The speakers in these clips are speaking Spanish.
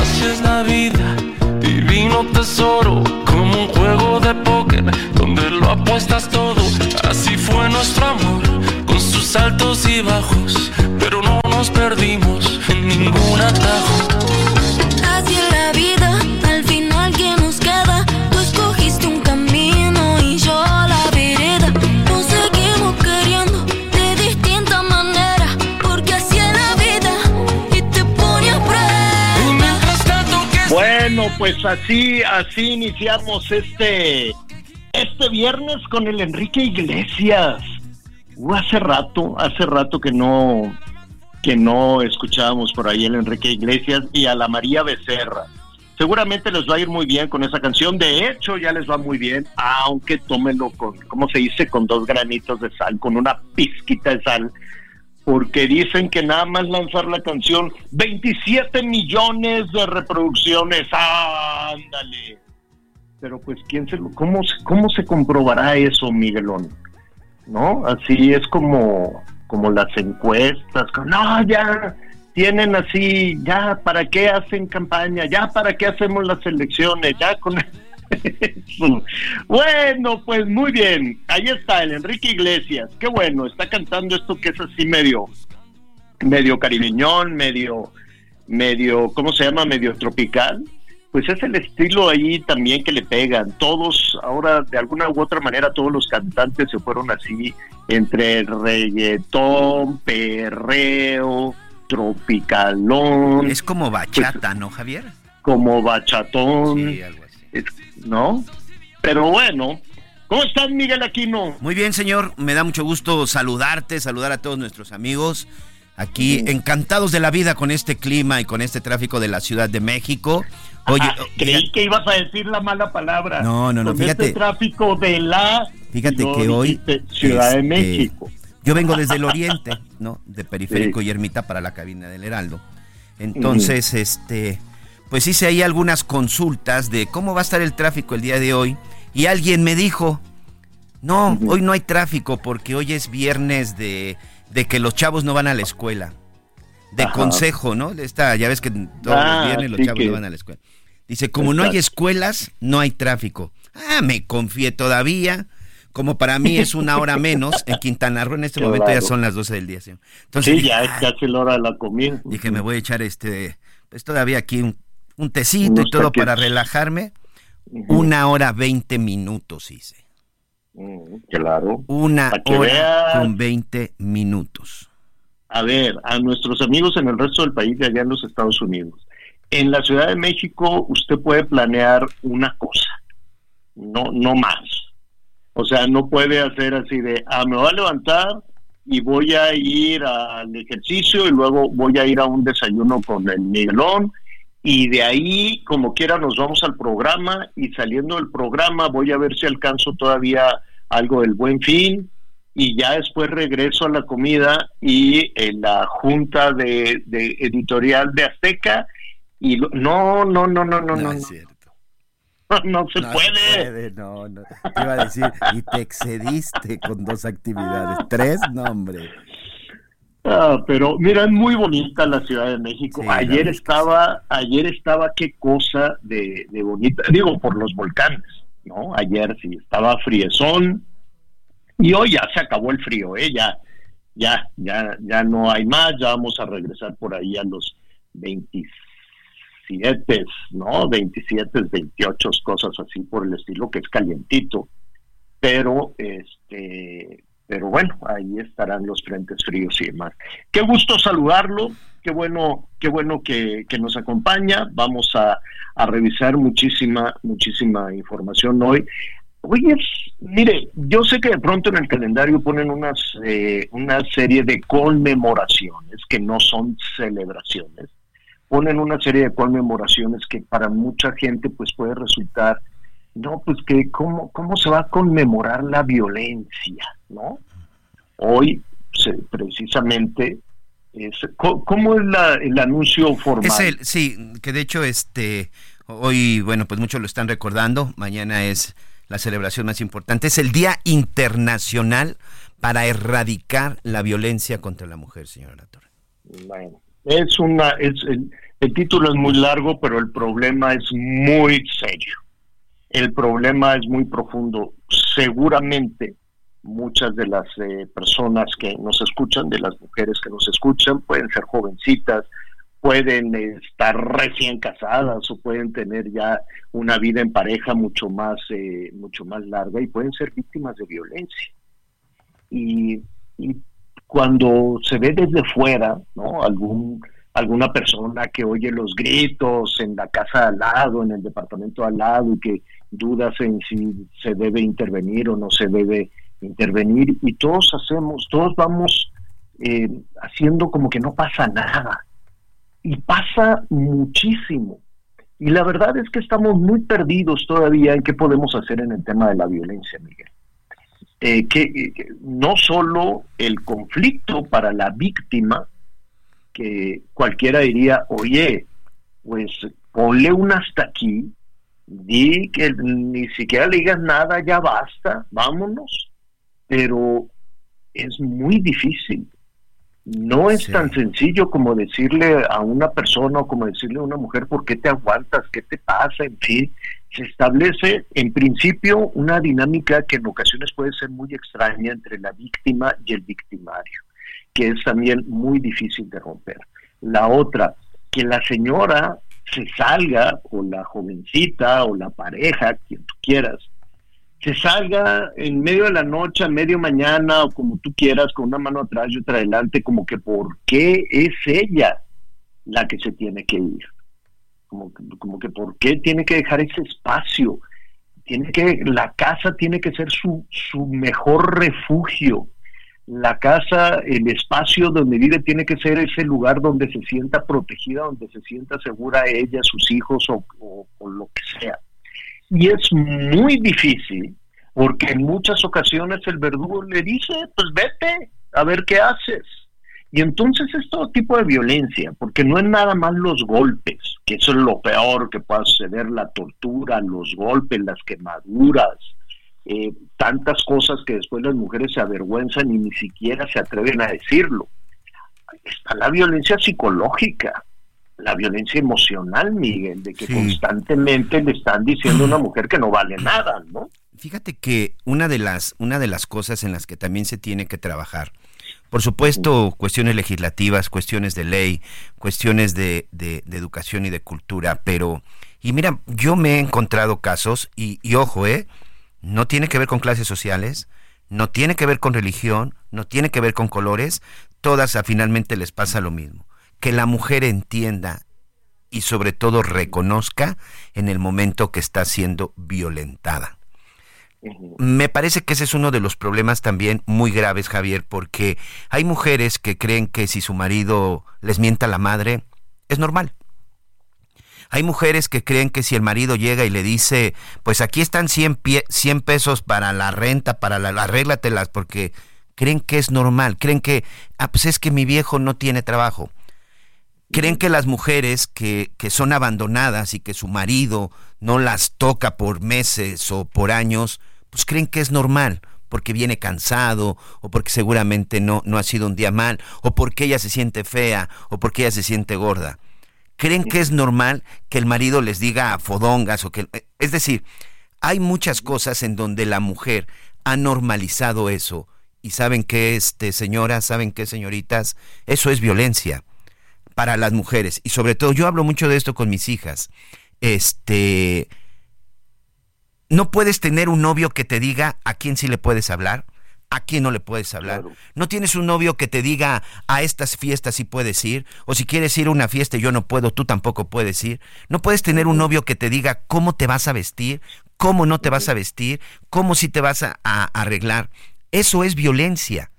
Así es la vida, divino tesoro, como un juego de póker donde lo apuestas todo. Así fue nuestro amor, con sus altos y bajos, pero no nos perdimos en ningún atajo. Así es la vida, pues así, así iniciamos este, este viernes con el Enrique Iglesias. Uh, hace rato, hace rato que no, que no escuchábamos por ahí el Enrique Iglesias y a la María Becerra. Seguramente les va a ir muy bien con esa canción. De hecho, ya les va muy bien, aunque tómenlo con, ¿cómo se dice? Con dos granitos de sal, con una pizquita de sal. Porque dicen que nada más lanzar la canción, 27 millones de reproducciones. ¡Ándale! Pero pues, ¿quién se lo, cómo, ¿cómo se comprobará eso, Miguelón? ¿No? Así es como, como las encuestas. No, ya tienen así, ya, ¿para qué hacen campaña? Ya, ¿para qué hacemos las elecciones? Ya con. Bueno, pues muy bien. Ahí está el Enrique Iglesias. Qué bueno, está cantando esto que es así medio, medio caribeñón, medio, medio, ¿cómo se llama? Medio tropical. Pues es el estilo ahí también que le pegan. Todos, ahora de alguna u otra manera, todos los cantantes se fueron así entre reggaetón, perreo, tropicalón, Es como bachata, ¿no, Javier? como bachatón, Sí, algo así. es- ¿no? Pero bueno, ¿cómo estás, Miguel Aquino? Muy bien, señor. Me da mucho gusto saludarte, saludar a todos nuestros amigos. Aquí, encantados de la vida con este clima y con este tráfico de la Ciudad de México. Oye, Ah, creí que ibas a decir la mala palabra. No, no, no, Con fíjate. este tráfico de la. Fíjate que hoy, Ciudad de este, México. Yo vengo desde el oriente, ¿no? De Periférico Sí. y Ermita para la cabina del Heraldo. Entonces, este, pues hice ahí algunas consultas de cómo va a estar el tráfico el día de hoy. Y alguien me dijo, no, hoy no hay tráfico porque hoy es viernes de, de que los chavos no van a la escuela. De Ajá. consejo, ¿no? Esta, ya ves que todos Ah, los viernes los sí chavos que- no van a la escuela. Dice, como no hay escuelas, no hay tráfico. Ah, me confié todavía. Como para mí es una hora menos, en Quintana Roo en este momento ya son las 12 del día. señor. Entonces Sí, dije, ya es "Ah", casi la hora de la comida. dije, me voy a echar este, pues todavía aquí un, un tecito y todo para relajarme. Una hora veinte minutos hice. Mm, Claro. Una hora veas. con 20 minutos. A ver, a nuestros amigos en el resto del país, de allá en los Estados Unidos. En la Ciudad de México, usted puede planear una cosa, no, no más. O sea, no puede hacer así de, ah, me voy a levantar y voy a ir al ejercicio y luego voy a ir a un desayuno con el Miguelón y de ahí, como quiera, nos vamos al programa y saliendo del programa voy a ver si alcanzo todavía algo del buen fin y ya después regreso a la comida y en la junta de, de editorial de Azteca y lo- no, no, no, no, no, no, es no, cierto. no se No puede. puede, no, no. Te iba a decir, y te excediste con dos actividades. Tres, no, hombre. Ah, pero mira, es muy bonita la Ciudad de México. Sí, ayer estaba, ayer estaba qué cosa de, de bonita, digo por los volcanes, ¿no? Ayer sí estaba friezón y hoy ya se acabó el frío, ¿eh? Ya, ya, ya, ya no hay más, ya vamos a regresar por ahí a los 27, ¿no? 27, 28, cosas así por el estilo, que es calientito. Pero, este, pero bueno, ahí estarán los frentes fríos y demás. Qué gusto saludarlo, qué bueno, qué bueno que, que nos acompaña. Vamos a, a, revisar muchísima, muchísima información hoy. Oye, mire, yo sé que de pronto en el calendario ponen unas, eh, una serie de conmemoraciones que no son celebraciones. Ponen una serie de conmemoraciones que para mucha gente pues puede resultar, no, pues que cómo, cómo se va a conmemorar la violencia, ¿no? Hoy se, precisamente es, ¿cómo es la, el anuncio formal? Es el, sí, que de hecho este hoy, bueno, pues muchos lo están recordando, mañana es la celebración más importante. Es el Día Internacional para erradicar la violencia contra la mujer, señora Torre. Bueno, es una, es, el, el título es muy largo, pero el problema es muy serio. El problema es muy profundo. Seguramente muchas de las eh, personas que nos escuchan, de las mujeres que nos escuchan, pueden ser jovencitas, pueden estar recién casadas o pueden tener ya una vida en pareja mucho más eh, mucho más larga y pueden ser víctimas de violencia y, y, cuando se ve desde fuera no algún alguna persona que oye los gritos en la casa al lado en el departamento al lado y que dudas en si se debe intervenir o no se debe intervenir y todos hacemos todos vamos eh, haciendo como que no pasa nada y pasa muchísimo. Y la verdad es que estamos muy perdidos todavía en qué podemos hacer en el tema de la violencia, Miguel. Eh, que, no solo el conflicto para la víctima, que cualquiera diría, oye, pues ponle un hasta aquí, di que ni siquiera le digas nada, ya basta, vámonos. Pero es muy difícil. No es tan sencillo como decirle a una persona o como decirle a una mujer por qué te aguantas, qué te pasa, en fin. Se establece en principio una dinámica que en ocasiones puede ser muy extraña entre la víctima y el victimario, que es también muy difícil de romper. La otra, que la señora se salga, o la jovencita, o la pareja, quien tú quieras, se salga en medio de la noche, a medio mañana, o como tú quieras, con una mano atrás y otra adelante, como que por qué es ella la que se tiene que ir. Como, como que por qué tiene que dejar ese espacio. Tiene que, la casa tiene que ser su, su mejor refugio. La casa, el espacio donde vive tiene que ser ese lugar donde se sienta protegida, donde se sienta segura ella, sus hijos o, o lo que sea. Y es muy difícil porque en muchas ocasiones el verdugo le dice, pues vete a ver qué haces. Y entonces es todo tipo de violencia, porque no es nada más los golpes, que eso es lo peor que pueda suceder, la tortura, los golpes, las quemaduras, eh, tantas cosas que después las mujeres se avergüenzan y ni siquiera se atreven a decirlo. Está la violencia psicológica, la violencia emocional, Miguel, de que constantemente le están diciendo a una mujer que no vale nada, ¿no? Fíjate que una de las una de las cosas en las que también se tiene que trabajar, por supuesto, cuestiones legislativas, cuestiones de ley, cuestiones de, de, educación y de cultura, pero y mira, yo me he encontrado casos y, y ojo, eh, no tiene que ver con clases sociales, no tiene que ver con religión, no tiene que ver con colores, todas a finalmente les pasa lo mismo que la mujer entienda y sobre todo reconozca en el momento que está siendo violentada. Me parece que ese es uno de los problemas también muy graves, Javier, porque hay mujeres que creen que si su marido les mienta la madre, es normal. Hay mujeres que creen que si el marido llega y le dice, pues aquí están 100, 100 pesos para la renta, para la, arréglatelas, porque creen que es normal, creen que, ah, pues es que mi viejo no tiene trabajo creen que las mujeres que, que, son abandonadas y que su marido no las toca por meses o por años, pues creen que es normal, porque viene cansado, o porque seguramente no, no ha sido un día mal, o porque ella se siente fea, o porque ella se siente gorda. Creen que es normal que el marido les diga fodongas, o que... Es decir, hay muchas cosas en donde la mujer ha normalizado eso. Y saben que, este, señoras, saben que, señoritas, eso es violencia para las mujeres. Y sobre todo, yo hablo mucho de esto con mis hijas. Este, no puedes tener un novio que te diga a quién sí le puedes hablar, ¿A quién no le puedes hablar? Claro. ¿No tienes un novio que te diga a estas fiestas sí puedes ir? O si quieres ir a una fiesta y yo no puedo, tú tampoco puedes ir. ¿No puedes tener un novio que te diga cómo te vas a vestir, cómo no te vas a vestir, cómo sí te vas a, a arreglar? Eso es violencia.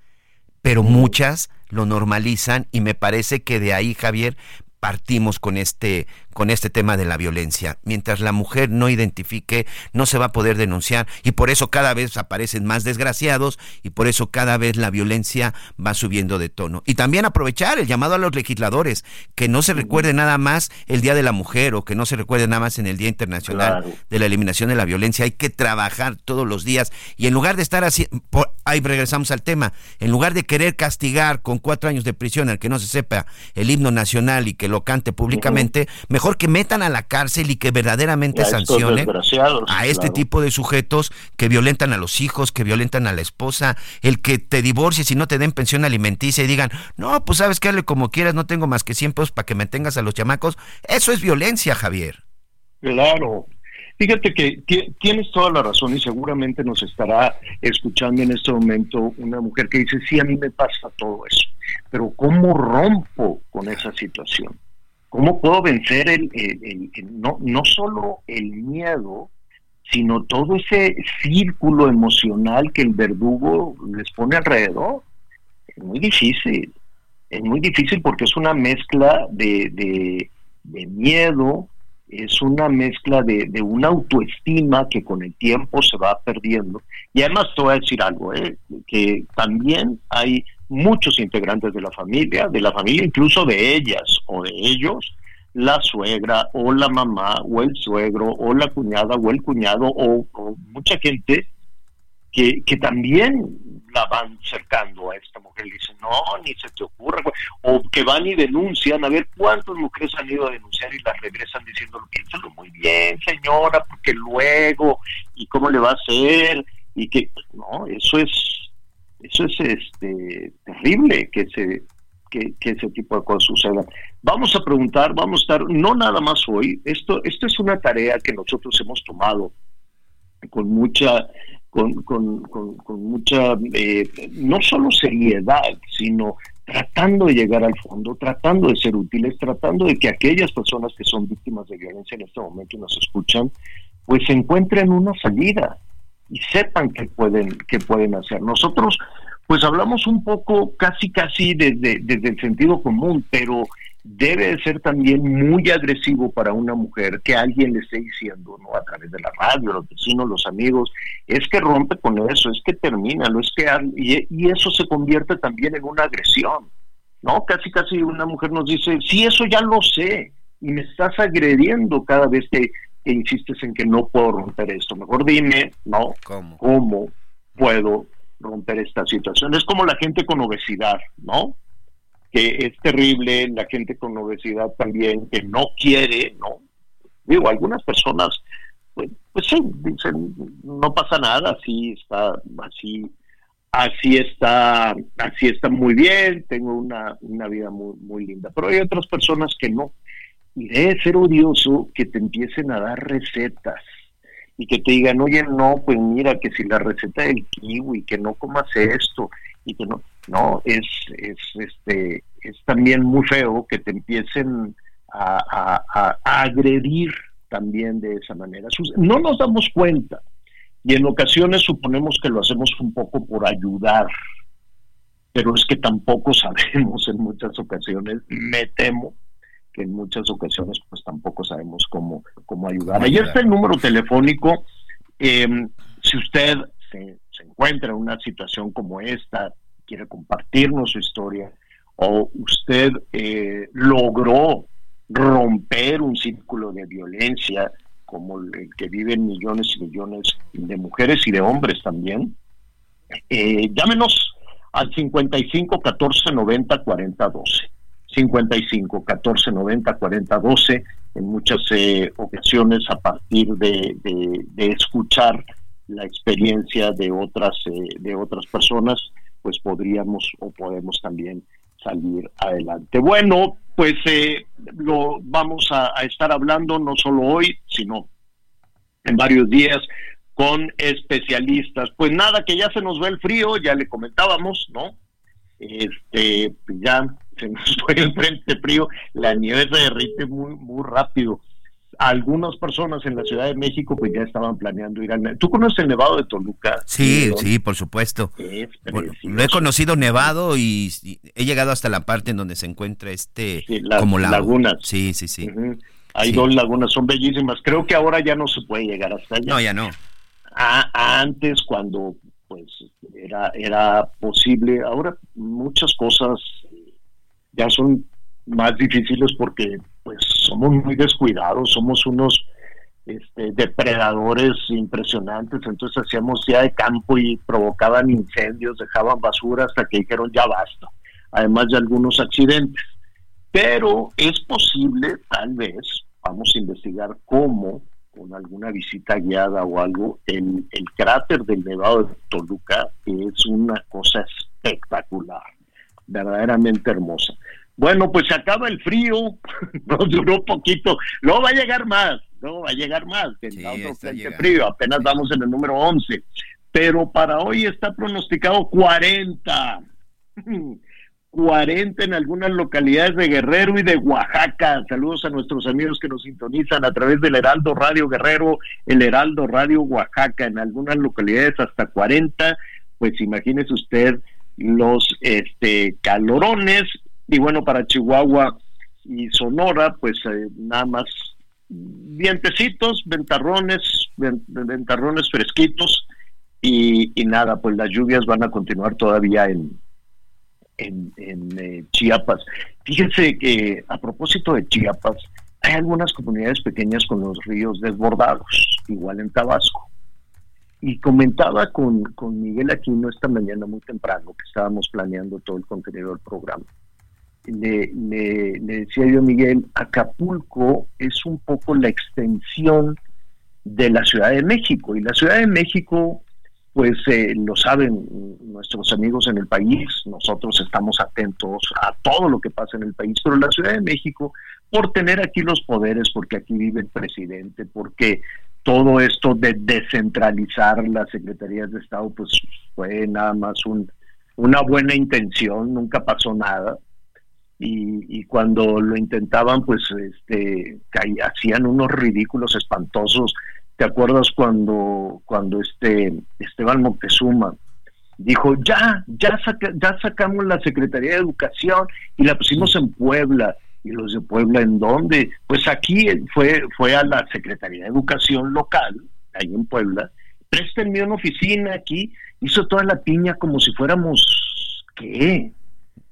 Pero muchas lo normalizan y me parece que de ahí, Javier, partimos con este con este tema de la violencia. Mientras la mujer no identifique, no se va a poder denunciar y por eso cada vez aparecen más desgraciados y por eso cada vez la violencia va subiendo de tono. Y también aprovechar el llamado a los legisladores, que no se recuerde nada más el Día de la Mujer o que no se recuerde nada más en el Día Internacional Claro. de la Eliminación de la Violencia. Hay que trabajar todos los días y en lugar de estar así, por- ahí regresamos al tema, en lugar de querer castigar con cuatro años de prisión al que no se sepa el himno nacional y que lo cante públicamente, mejor que metan a la cárcel y que verdaderamente sancionen a este claro. tipo de sujetos que violentan a los hijos, que violentan a la esposa, el que te divorcies y no te den pensión alimenticia y digan, no, pues sabes que hazle como quieras, no tengo más que 100 pesos para que mantengas a los chamacos. Eso es violencia, Javier. Claro. Fíjate que ti- tienes toda la razón y seguramente nos estará escuchando en este momento una mujer que dice, sí, a mí me pasa todo eso, pero ¿cómo rompo con esa situación? ¿Cómo puedo vencer el, el- el- no, no solo el miedo, sino todo ese círculo emocional que el verdugo les pone alrededor? Es muy difícil, es muy difícil porque es una mezcla de, de, de miedo, es una mezcla de, de una autoestima que con el tiempo se va perdiendo. Y además te voy a decir algo, ¿eh? que también hay muchos integrantes de la familia, de la familia incluso de ellas o de ellos, la suegra o la mamá o el suegro o la cuñada o el cuñado o, o mucha gente que, también la van cercando a esta mujer. Y dicen, no, ni se te ocurra, güey". o que van y denuncian, a ver cuántas mujeres han ido a denunciar y las regresan diciendo, piénsalo muy bien, señora, porque luego, y cómo le va a hacer, y que, no, eso es, eso es este terrible que se que, que ese tipo de cosas sucedan. Vamos a preguntar, vamos a estar, no nada más hoy, esto, esto es una tarea que nosotros hemos tomado con mucha con, con, con, mucha eh, no solo seriedad sino tratando de llegar al fondo tratando de ser útiles tratando de que aquellas personas que son víctimas de violencia en este momento y nos escuchan pues encuentren una salida y sepan que pueden que pueden hacer. Nosotros pues hablamos un poco casi casi desde desde el sentido común pero debe de ser también muy agresivo para una mujer que alguien le esté diciendo, ¿no? A través de la radio, los vecinos, los amigos, es que rompe con eso, es que termina, lo es que y, y eso se convierte también en una agresión, ¿no? Casi casi una mujer nos dice, sí, eso ya lo sé, y me estás agrediendo cada vez que, que insistes en que no puedo romper esto. Mejor dime, ¿no? ¿Cómo? ¿Cómo puedo romper esta situación? Es como la gente con obesidad, ¿no? Que es terrible, la gente con obesidad también, que no quiere, ¿no? Digo, algunas personas, pues, pues sí, dicen, no pasa nada, así está, así, así está, así está muy bien, tengo una, una vida muy, muy linda. Pero hay otras personas que no. Y debe ser odioso que te empiecen a dar recetas y que te digan, oye, no, pues mira, que si la receta del kiwi, que no comas esto, y que no, no, es, es, este, es también muy feo que te empiecen a, a, a, a agredir también de esa manera. No nos damos cuenta y en ocasiones suponemos que lo hacemos un poco por ayudar, pero es que tampoco sabemos en muchas ocasiones, me temo que en muchas ocasiones pues tampoco sabemos cómo, cómo ayudar. Ahí está el número telefónico. Eh, si usted se, se, encuentra en una situación como esta, quiere compartirnos su historia, o usted eh, logró romper un círculo de violencia como el que viven millones y millones de mujeres y de hombres también, eh, llámenos al 55 14 90 40 12. 55 14 90 40 12 en muchas eh, ocasiones a partir de, de, de, escuchar la experiencia de otras eh, de otras personas pues podríamos o podemos también salir adelante bueno pues eh, lo vamos a, estar hablando no solo hoy sino en varios días con especialistas. Pues nada, que ya se nos va el frío, ya le comentábamos, ¿no? Este, ya se nos fue el frente frío, la nieve se derrite muy, muy rápido. Algunas personas en la Ciudad de México pues ya estaban planeando ir al... ¿Tú conoces el Nevado de Toluca? Sí, sí, por supuesto. Es Bueno, precioso. lo he conocido nevado y, y he llegado hasta la parte en donde se encuentra este Sí, las como lago. lagunas. Sí, sí, sí. Hay Sí. dos lagunas, son bellísimas. Creo que ahora ya no se puede llegar hasta allá. No, ya no. a- antes cuando pues era era posible ahora muchas cosas ya son más difíciles porque pues somos muy descuidados somos unos este, depredadores impresionantes entonces hacíamos ya de campo y provocaban incendios dejaban basura hasta que dijeron ya basta además de algunos accidentes pero es posible tal vez vamos a investigar cómo con alguna visita guiada o algo, el, el cráter del Nevado de Toluca es una cosa espectacular, verdaderamente hermosa. Bueno, pues se acaba el frío, nos duró poquito, luego va a llegar más, luego va a llegar más, tendrá Sí, otro frente frío, apenas vamos en el número 11, pero para hoy está pronosticado 40. 40 en algunas localidades de Guerrero y de Oaxaca. Saludos a nuestros amigos que nos sintonizan a través del Heraldo Radio Guerrero, el Heraldo Radio Oaxaca, en algunas localidades hasta 40. Pues imagínese usted los este calorones y bueno, para Chihuahua y Sonora, pues eh, nada más vientecitos, ventarrones, ven- ventarrones fresquitos y, nada, pues las lluvias van a continuar todavía en, en, en, eh, Chiapas. Fíjense que a propósito de Chiapas, hay algunas comunidades pequeñas con los ríos desbordados, igual en Tabasco. Y comentaba con, con Miguel Aquino esta mañana muy temprano, que estábamos planeando todo el contenido del programa. Le, le- le decía yo Miguel, Acapulco es un poco la extensión de la Ciudad de México. Y la Ciudad de México pues eh, lo saben nuestros amigos en el país, nosotros estamos atentos a todo lo que pasa en el país, pero la Ciudad de México, por tener aquí los poderes, porque aquí vive el presidente, porque todo esto de descentralizar las secretarías de Estado, pues fue nada más un, una buena intención, nunca pasó nada. Y, y cuando lo intentaban, pues este, hacían unos ridículos espantosos ¿Te acuerdas cuando, cuando este Esteban Moctezuma dijo, ya, ya, saca- ya sacamos la Secretaría de Educación y la pusimos en Puebla? ¿Y los de Puebla en dónde? Pues aquí fue, fue a la Secretaría de Educación local, ahí en Puebla. Préstenme una oficina aquí. Hizo toda la piña como si fuéramos, ¿qué?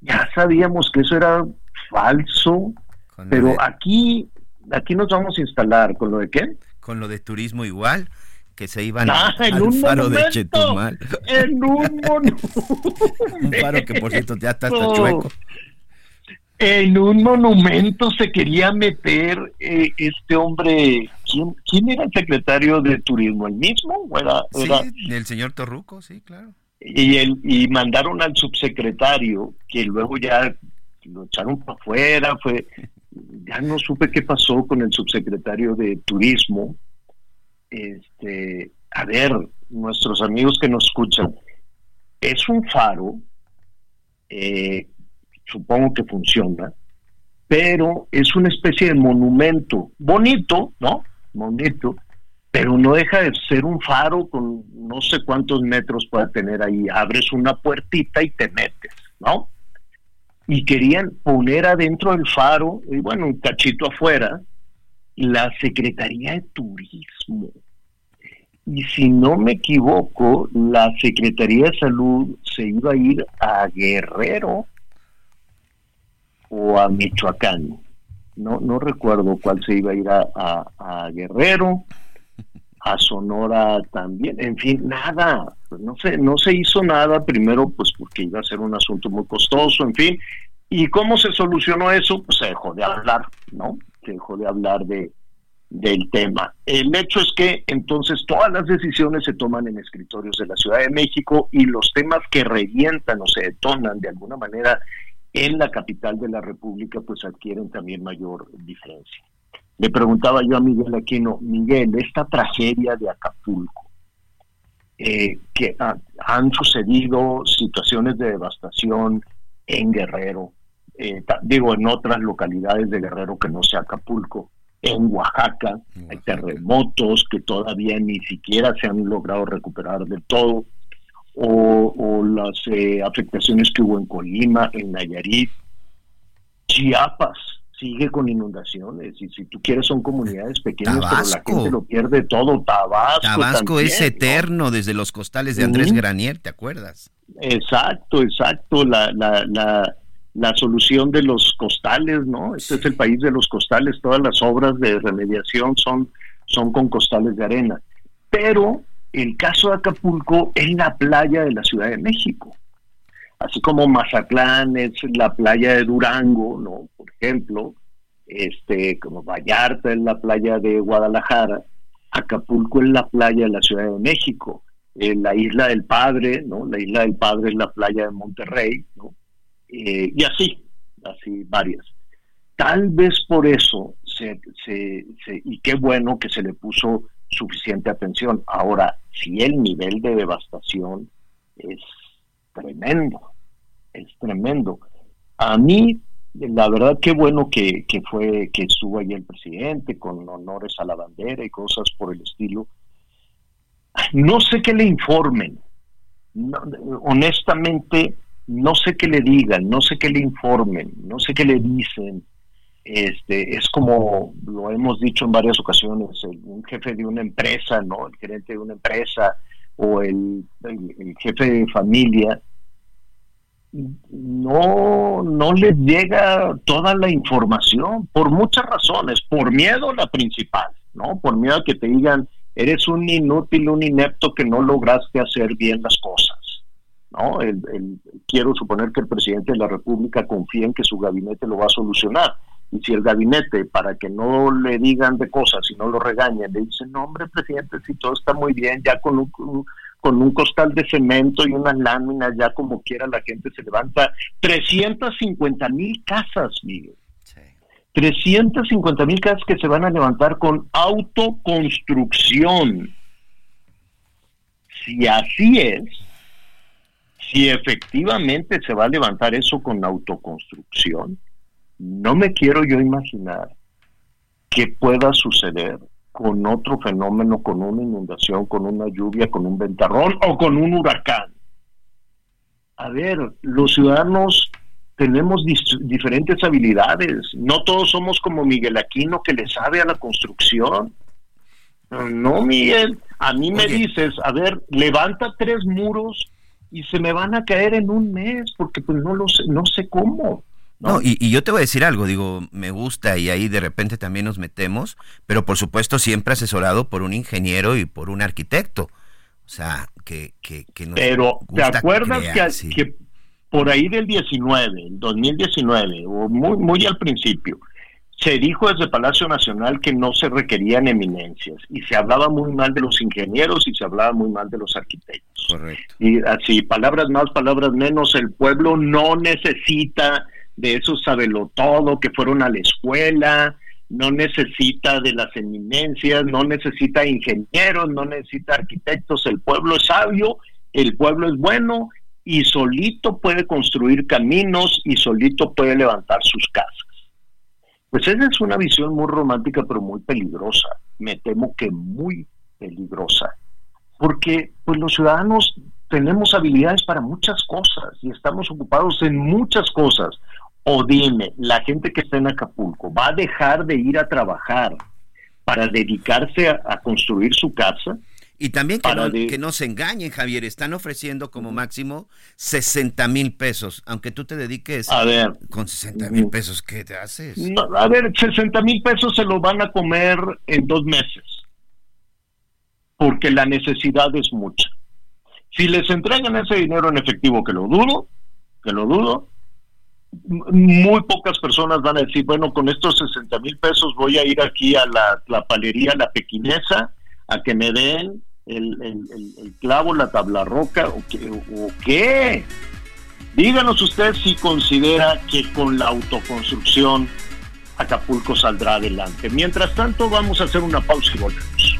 Ya sabíamos que eso era falso, Con pero de, aquí, aquí nos vamos a instalar con lo de qué? con lo de turismo igual, que se iban Ah, al un faro de. Chetumal. En un monumento. Un faro que por cierto ya está hasta chueco. En un monumento se quería meter eh, este hombre. ¿quién, ¿Quién era el secretario de turismo? ¿El mismo? ¿O era- Sí, el señor Torruco, sí, claro. Y, el, y mandaron al subsecretario, que luego ya lo echaron para afuera. Fue, ya no supe qué pasó con el subsecretario de turismo. Este, a ver, nuestros amigos que nos escuchan, es un faro, eh, supongo que funciona, pero es una especie de monumento, bonito, ¿no? Bonito, pero no deja de ser un faro con no sé cuántos metros pueda tener ahí. Abres una puertita y te metes, ¿no? Y querían poner adentro del faro, y bueno, un cachito afuera, la Secretaría de Turismo. Y si no me equivoco, la Secretaría de Salud se iba a ir a Guerrero o a Michoacán. No, no recuerdo cuál se iba a ir a, a- a Guerrero, a Sonora también. En fin, nada. No se, no se hizo nada. Primero, pues porque iba a ser un asunto muy costoso, en fin. ¿Y cómo se solucionó eso? Pues se dejó de hablar, ¿no? Se dejó de hablar de, del tema. El hecho es que entonces todas las decisiones se toman en escritorios de la Ciudad de México y los temas que revientan o se detonan de alguna manera en la capital de la República pues adquieren también mayor diferencia. Le preguntaba yo a Miguel Aquino, Miguel, esta tragedia de Acapulco, eh, que han sucedido situaciones de devastación en Guerrero, eh, digo, en otras localidades de Guerrero que no sea Acapulco, en Oaxaca, hay terremotos que todavía ni siquiera se han logrado recuperar del todo, o, las eh, afectaciones que hubo en Colima, en Nayarit, Chiapas, sigue con inundaciones y si tú quieres son comunidades pequeñas pero la gente lo pierde todo Tabasco Tabasco es eterno desde los costales de Andrés Granier ¿te acuerdas? Exacto exacto la, la, la, la solución de los costales no este es el país de los costales todas las obras de remediación son son con costales de arena. Pero el caso de Acapulco es la playa de la Ciudad de México así como Mazatlán es la playa de Durango, ¿no? Por ejemplo, este, como Vallarta es la playa de Guadalajara, Acapulco es la playa de la Ciudad de México, eh, la isla del Padre, ¿no? La isla del Padre es la playa de Monterrey, ¿no? Eh, y así, así varias. Tal vez por eso, se, se, y qué bueno que se le puso suficiente atención. Ahora, si el nivel de devastación es tremendo, es tremendo. A mí, la verdad, qué bueno que, fue, que estuvo ahí el presidente con honores a la bandera y cosas por el estilo. No sé qué le informen. honestamente, no sé qué le digan, no sé qué le informen, no sé qué le dicen. Este, es como lo hemos dicho en varias ocasiones, un jefe de una empresa, ¿no? El gerente de una empresa o el jefe de familia no, no les llega toda la información por muchas razones, por miedo la principal, ¿no? Por miedo a que te digan, eres un inútil, un inepto que no lograste hacer bien las cosas, ¿no? El, quiero suponer que el presidente de la República confía en que su gabinete lo va a solucionar. Y si el gabinete, para que no le digan de cosas y no lo regañen, le dicen, no, hombre, presidente, si todo está muy bien, ya con un, con un costal de cemento y unas láminas, ya como quiera la gente se levanta. 350 mil casas, Miguel. 350 mil casas que se van a levantar con autoconstrucción. Si así es, si efectivamente se va a levantar eso con autoconstrucción, no me quiero yo imaginar que pueda suceder con otro fenómeno, con una inundación, con una lluvia, con un ventarrón o con un huracán. A ver, los ciudadanos tenemos diferentes habilidades. No todos somos como Miguel Aquino que le sabe a la construcción. No, Miguel, a mí me dices, a ver, levanta tres muros y se me van a caer en un mes porque pues no lo sé, no sé cómo. No, y, yo te voy a decir algo, digo, me gusta y ahí de repente también nos metemos, pero por supuesto siempre asesorado por un ingeniero y por un arquitecto. O sea, que, que, que Pero, ¿te acuerdas que, por ahí del 19, el 2019, o muy, muy al principio, se dijo desde Palacio Nacional que no se requerían eminencias y se hablaba muy mal de los ingenieros y se hablaba muy mal de los arquitectos. Correcto. Y así, palabras más, palabras menos, el pueblo no necesita de esos sabelo todo que fueron a la escuela, no necesita de las eminencias, no necesita ingenieros, no necesita arquitectos, el pueblo es sabio, el pueblo es bueno y solito puede construir caminos y solito puede levantar sus casas. Pues esa es una visión muy romántica pero muy peligrosa, me temo que muy peligrosa, porque pues los ciudadanos tenemos habilidades para muchas cosas y estamos ocupados en muchas cosas. O dime, la gente que está en Acapulco va a dejar de ir a trabajar para dedicarse a, construir su casa. Y también que no, que no, se engañen, Javier, están ofreciendo como máximo 60 mil pesos, aunque tú te dediques a ver, con 60 mil pesos, ¿qué te haces? a ver, 60 mil pesos se lo van a comer en dos meses, porque la necesidad es mucha. Si les entregan ese dinero en efectivo, que lo dudo, que lo dudo, muy pocas personas van a decir, bueno, con estos 60 mil pesos voy a ir aquí a la, palería La Pequinesa a que me den el, el, clavo, la tabla roca o o qué. Díganos usted si considera que con la autoconstrucción Acapulco saldrá adelante. Mientras tanto, vamos a hacer una pausa y volvemos.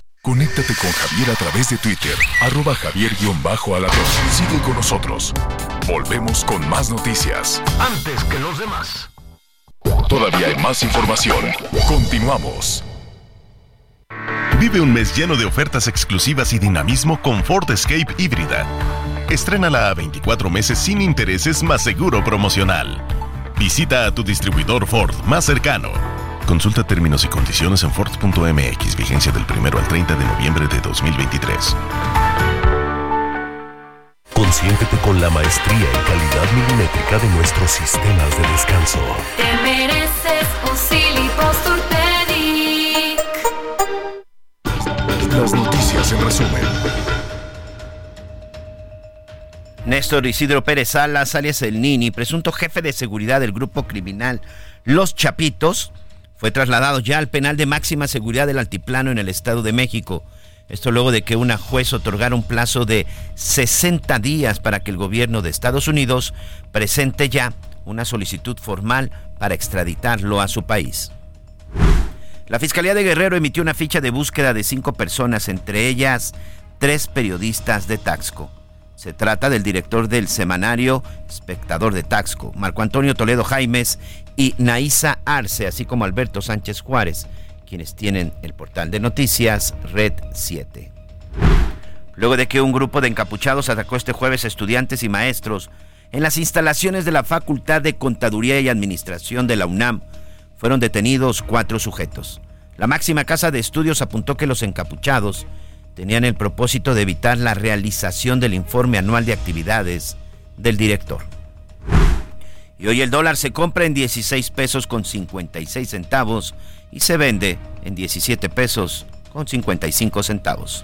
Conéctate con Javier a través de Twitter, arroba javier-alatón. Sigue con nosotros. Volvemos con más noticias. Antes que los demás. Todavía hay más información. Continuamos. Vive un mes lleno de ofertas exclusivas y dinamismo con Ford Escape híbrida. Estrénala a 24 meses sin intereses más seguro promocional. Visita a tu distribuidor Ford más cercano. Consulta términos y condiciones en Ford.mx, vigencia del 1 al 30 de noviembre de 2023. Consiéntete con la maestría y calidad milimétrica de nuestros sistemas de descanso. Te mereces un Las noticias en resumen. Néstor Isidro Pérez Salas, alias El Nini, presunto jefe de seguridad del grupo criminal Los Chapitos, fue trasladado ya al penal de máxima seguridad del Altiplano en el Estado de México. Esto luego de que una juez otorgara un plazo de 60 días para que el gobierno de Estados Unidos presente ya una solicitud formal para extraditarlo a su país. La Fiscalía de Guerrero emitió una ficha de búsqueda de cinco personas, entre ellas tres periodistas de Taxco. Se trata del director del semanario Espectador de Taxco, Marco Antonio Toledo Jaimes y Naisa Arce, así como Alberto Sánchez Juárez, quienes tienen el portal de noticias Red 7. Luego de que un grupo de encapuchados atacó este jueves estudiantes y maestros en las instalaciones de la Facultad de Contaduría y Administración de la UNAM, fueron detenidos cuatro sujetos. La máxima casa de estudios apuntó que los encapuchados tenían el propósito de evitar la realización del informe anual de actividades del director. Y hoy el dólar se compra en 16 pesos con 56 centavos y se vende en 17 pesos con 55 centavos.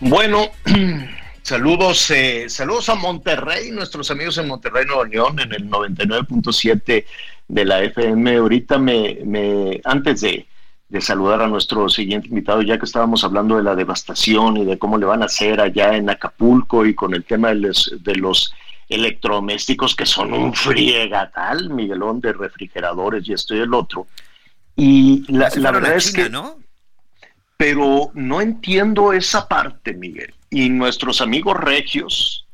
Bueno, saludos, eh, saludos a Monterrey, nuestros amigos en Monterrey, Nuevo León, en el 99.7 de la FM. Ahorita me, me antes de, de, saludar a nuestro siguiente invitado, ya que estábamos hablando de la devastación y de cómo le van a hacer allá en Acapulco y con el tema de los, de los electrodomésticos que son un friegatal, Miguelón, de refrigeradores y esto y el otro. Y la, la verdad es que... ¿no? Pero no entiendo esa parte, Miguel. Y nuestros amigos regios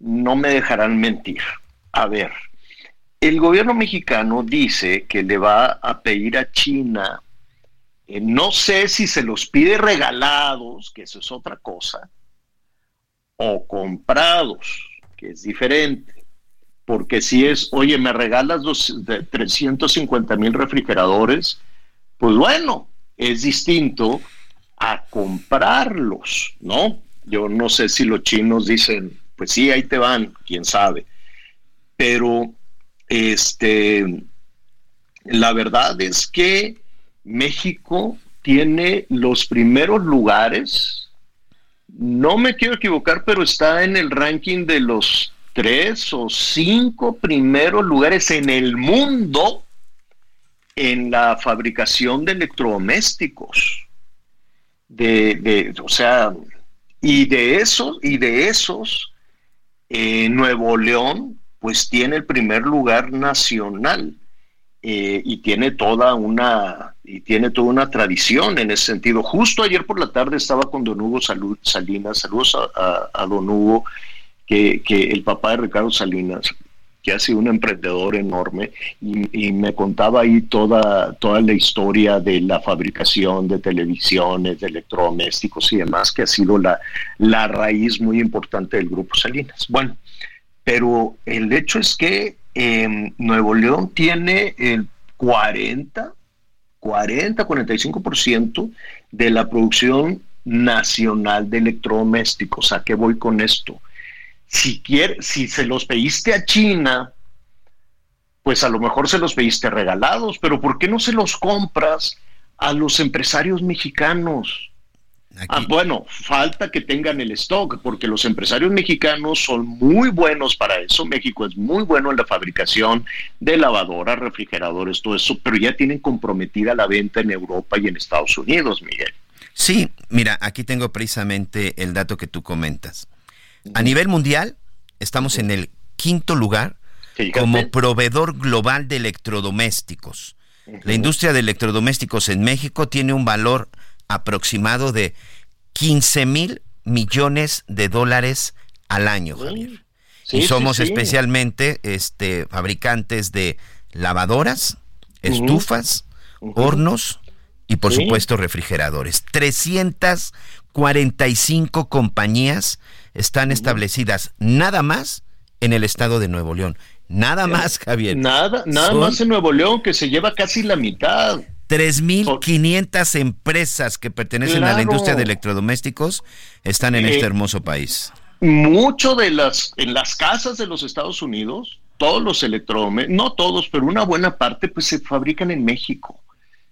no me dejarán mentir. A ver, el gobierno mexicano dice que le va a pedir a China, eh, no sé si se los pide regalados, que eso es otra cosa, o comprados, que es diferente. Porque si es, oye, me regalas los 350 mil refrigeradores, pues bueno, es distinto a comprarlos, ¿no? Yo no sé si los chinos dicen, pues sí, ahí te van, quién sabe. Pero este la verdad es que México tiene los primeros lugares. No me quiero equivocar, pero está en el ranking de los tres o cinco primeros lugares en el mundo en la fabricación de electrodomésticos. De, de, o sea, y de esos, y de esos, eh, Nuevo León, pues tiene el primer lugar nacional. Eh, y tiene toda una y tiene toda una tradición en ese sentido. Justo ayer por la tarde estaba con Don Hugo Salinas, saludos a, a, Don Hugo, que, que, el papá de Ricardo Salinas, que ha sido un emprendedor enorme y, me contaba ahí toda, toda la historia de la fabricación de televisiones, de electrodomésticos y demás, que ha sido la, la raíz muy importante del Grupo Salinas. Bueno, pero el hecho es que em, Nuevo León tiene el 40, 40, 45% de la producción nacional de electrodomésticos. ¿A qué voy con esto? Si, quiere, si se los pediste a China, pues a lo mejor se los pediste regalados, pero ¿por qué no se los compras a los empresarios mexicanos? Ah, bueno, falta que tengan el stock, porque los empresarios mexicanos son muy buenos para eso. México es muy bueno en la fabricación de lavadoras, refrigeradores, todo eso, pero ya tienen comprometida la venta en Europa y en Estados Unidos, Miguel. Sí, mira, aquí tengo precisamente el dato que tú comentas. A nivel mundial, estamos en el quinto lugar como proveedor global de electrodomésticos. La industria de electrodomésticos en México tiene un valor aproximado de 15 mil millones de dólares al año, Javier. y somos especialmente este, fabricantes de lavadoras, estufas, hornos, y por supuesto refrigeradores. 345 compañías están establecidas nada más en el estado de Nuevo León. Nada más, Javier. Nada, nada más en Nuevo León, que se lleva casi la mitad. 3.500 empresas que pertenecen a la industria de electrodomésticos están en este eh, hermoso país. Mucho de las, en las casas de los Estados Unidos, todos los electrodomésticos, no todos, pero una buena parte, pues se fabrican en México.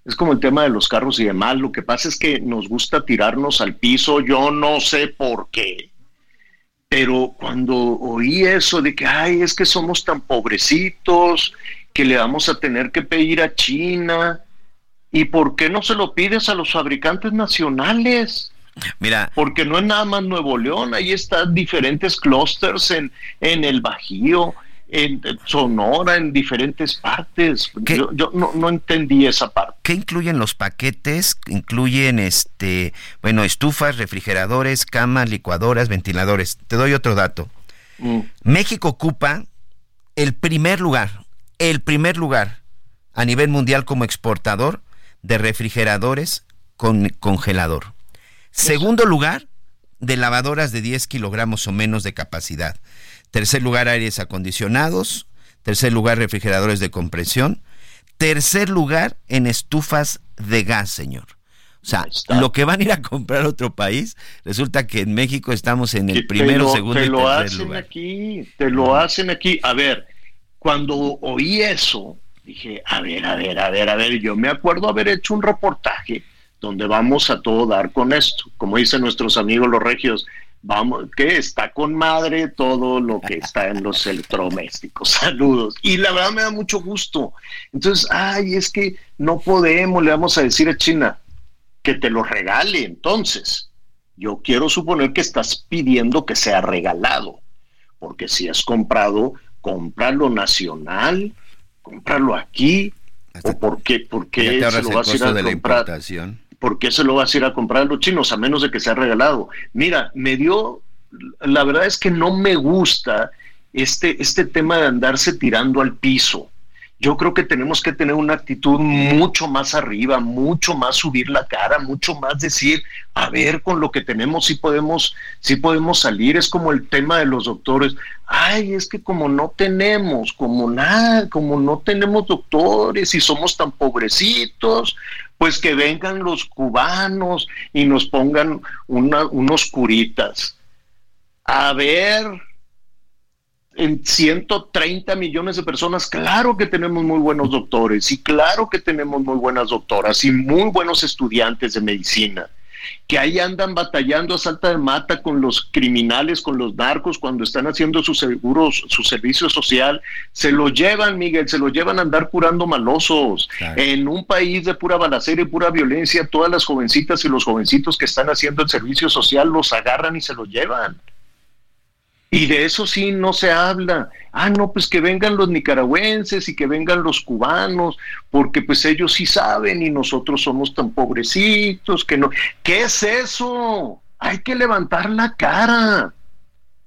Es como el tema de los carros y demás. Lo que pasa es que nos gusta tirarnos al piso, yo no sé por qué. Pero cuando oí eso de que, ay, es que somos tan pobrecitos, que le vamos a tener que pedir a China, ¿y por qué no se lo pides a los fabricantes nacionales? Mira. Porque no es nada más Nuevo León, ahí están diferentes clústeres en, en el Bajío, en Sonora, en diferentes partes. Yo, no, entendí esa parte. ¿Qué incluyen los paquetes? Incluyen este, bueno, estufas, refrigeradores, camas, licuadoras, ventiladores. Te doy otro dato. Mm. México ocupa el primer lugar, el primer lugar a nivel mundial como exportador de refrigeradores con congelador. Segundo lugar, de lavadoras de 10 kilogramos o menos de capacidad. Tercer lugar, aires acondicionados. Tercer lugar, refrigeradores de compresión. Tercer lugar, en estufas de gas, señor. O sea, lo que van a ir a comprar a otro país, resulta que en México estamos en el primero, segundo te y lo hacen aquí, te lo hacen aquí. A ver, cuando oí eso, dije, a ver, a ver, a ver, a ver, yo me acuerdo haber hecho un reportaje donde vamos a todo dar con esto. Como dicen nuestros amigos los regios, vamos, que está con madre todo lo que está en los electrodomésticos. Saludos. Y la verdad me da mucho gusto. Entonces, ay, es que no podemos, le vamos a decir a China que te lo regale. Entonces, yo quiero suponer que estás pidiendo que sea regalado, porque si has comprado, cómpralo nacional, cómpralo aquí, o por qué, por qué se lo vas a ir a comprar. ¿Por qué se lo vas a ir a comprar a los chinos a menos de que sea regalado? Mira, me dio, la verdad es que no me gusta este, este tema de andarse tirando al piso. Yo creo que tenemos que tener una actitud mucho más arriba, mucho más subir la cara, mucho más decir, a ver, con lo que tenemos sí podemos, sí podemos salir. Es como el tema de los doctores. Ay, es que como no tenemos, como nada, como no tenemos doctores y somos tan pobrecitos, pues que vengan los cubanos y nos pongan unos curitas. A ver, en 130 millones de personas, claro que tenemos muy buenos doctores y claro que tenemos muy buenas doctoras y muy buenos estudiantes de medicina que ahí andan batallando a salta de mata con los criminales, con los narcos, cuando están haciendo sus seguros, su servicio social, se lo llevan, Miguel, se lo llevan a andar curando malosos. En un país de pura balacera y pura violencia, todas las jovencitas y los jovencitos que están haciendo el servicio social los agarran y se los llevan. Y de eso sí no se habla. Ah, no, pues que vengan los nicaragüenses y que vengan los cubanos, porque pues ellos sí saben y nosotros somos tan pobrecitos que no. ¿Qué es eso? Hay que levantar la cara.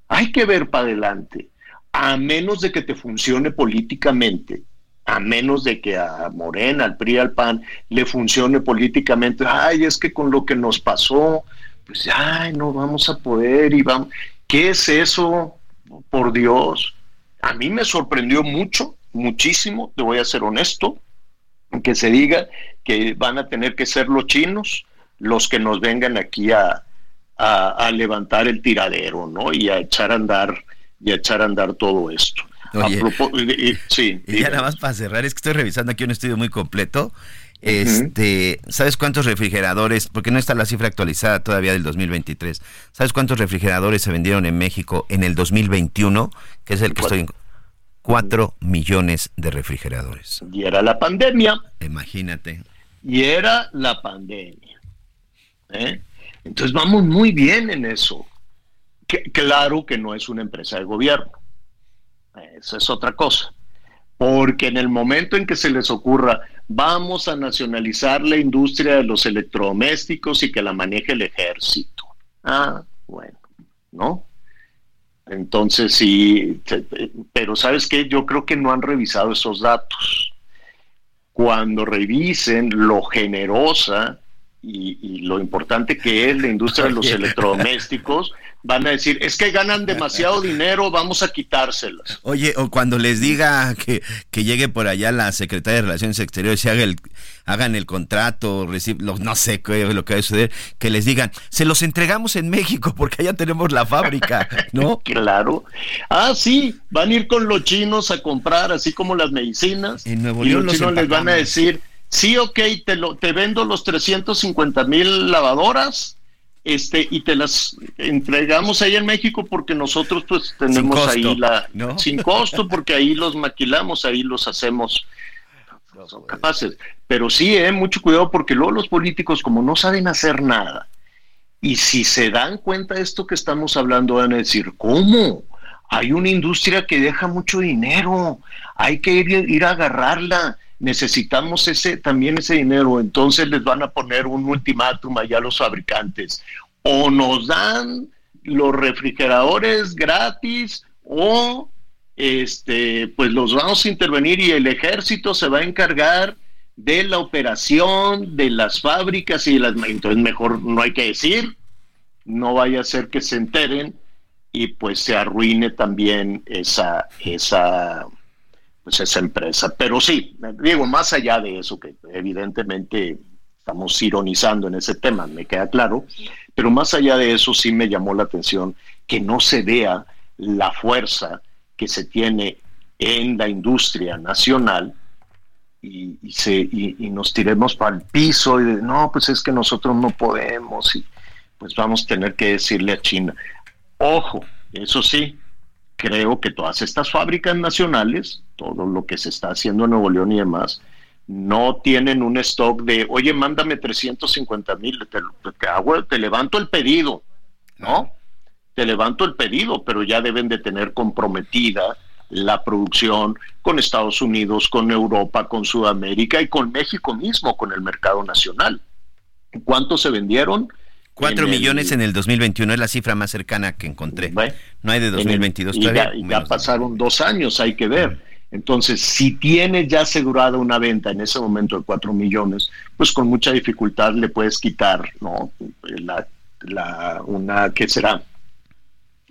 Hay que ver para adelante. a menos de que te funcione políticamente, a menos de que a Morena, al PRI, al PAN le funcione políticamente, ay, es que con lo que nos pasó, pues ya no vamos a poder y vamos. ¿Qué es eso? Por Dios. A mí me sorprendió mucho, muchísimo, te voy a ser honesto, que se diga que van a tener que ser los chinos los que nos vengan aquí a, a, levantar el tiradero, ¿no? Y a echar a andar, y a echar a andar todo esto. sí, y ya nada más para cerrar, es que estoy revisando aquí un estudio muy completo. Este, ¿sabes cuántos refrigeradores? Porque no está la cifra actualizada todavía del 2023. ¿Sabes cuántos refrigeradores se vendieron en México en el 2021? Que es el que estoy en 4 millones de refrigeradores. Y era la pandemia. Imagínate. Y era la pandemia. ¿eh? Entonces vamos muy bien en eso. claro que no es una empresa de gobierno. Esa es otra cosa. Porque en el momento en que se les ocurra, vamos a nacionalizar la industria de los electrodomésticos y que la maneje el ejército. Ah, bueno, ¿no? Entonces sí, pero sabes qué, yo creo que no han revisado esos datos. Cuando revisen lo generosa y, lo importante que es la industria de los electrodomésticos, van a decir, es que ganan demasiado dinero, vamos a quitárselas. Oye, o cuando les diga que, que llegue por allá la secretaria de Relaciones Exteriores y haga el, hagan el contrato, no sé qué lo que va a suceder, que les digan, se los entregamos en México porque allá tenemos la fábrica, ¿no? claro. Ah, sí, van a ir con los chinos a comprar, así como las medicinas. En Nuevo León y los chinos les van a decir, sí, ok, te, lo, te vendo los 350 mil lavadoras este y te las entregamos ahí en México porque nosotros pues tenemos ahí la sin costo porque ahí los maquilamos ahí los hacemos son capaces. Pero sí eh, mucho cuidado porque luego los políticos como no saben hacer nada y si se dan cuenta de esto que estamos hablando van a decir cómo hay una industria que deja mucho dinero hay que ir, ir a agarrarla necesitamos ese también ese dinero, entonces les van a poner un ultimátum allá a los fabricantes. O nos dan los refrigeradores gratis o este pues los vamos a intervenir y el ejército se va a encargar de la operación de las fábricas y de las entonces mejor no hay que decir, no vaya a ser que se enteren y pues se arruine también esa esa pues esa empresa. Pero sí, digo, más allá de eso, que evidentemente estamos ironizando en ese tema, me queda claro, pero más allá de eso sí me llamó la atención que no se vea la fuerza que se tiene en la industria nacional y, se, y, nos tiremos para el piso y de, no, pues es que nosotros no podemos y pues vamos a tener que decirle a China, ojo, eso sí, creo que todas estas fábricas nacionales, todo lo que se está haciendo en Nuevo León y demás, no tienen un stock de, oye, mándame 350 mil, te, te levanto el pedido, ¿no? Te levanto el pedido, pero ya deben de tener comprometida la producción con Estados Unidos, con Europa, con Sudamérica y con México mismo, con el mercado nacional. ¿Cuántos se vendieron? 4 millones en el 2021 es la cifra más cercana que encontré. no hay de 2022 todavía. Ya, ya pasaron dos años, hay que ver. Entonces, si tiene ya asegurada una venta en ese momento de 4 millones, pues con mucha dificultad le puedes quitar, ¿no? La, una, ¿qué será?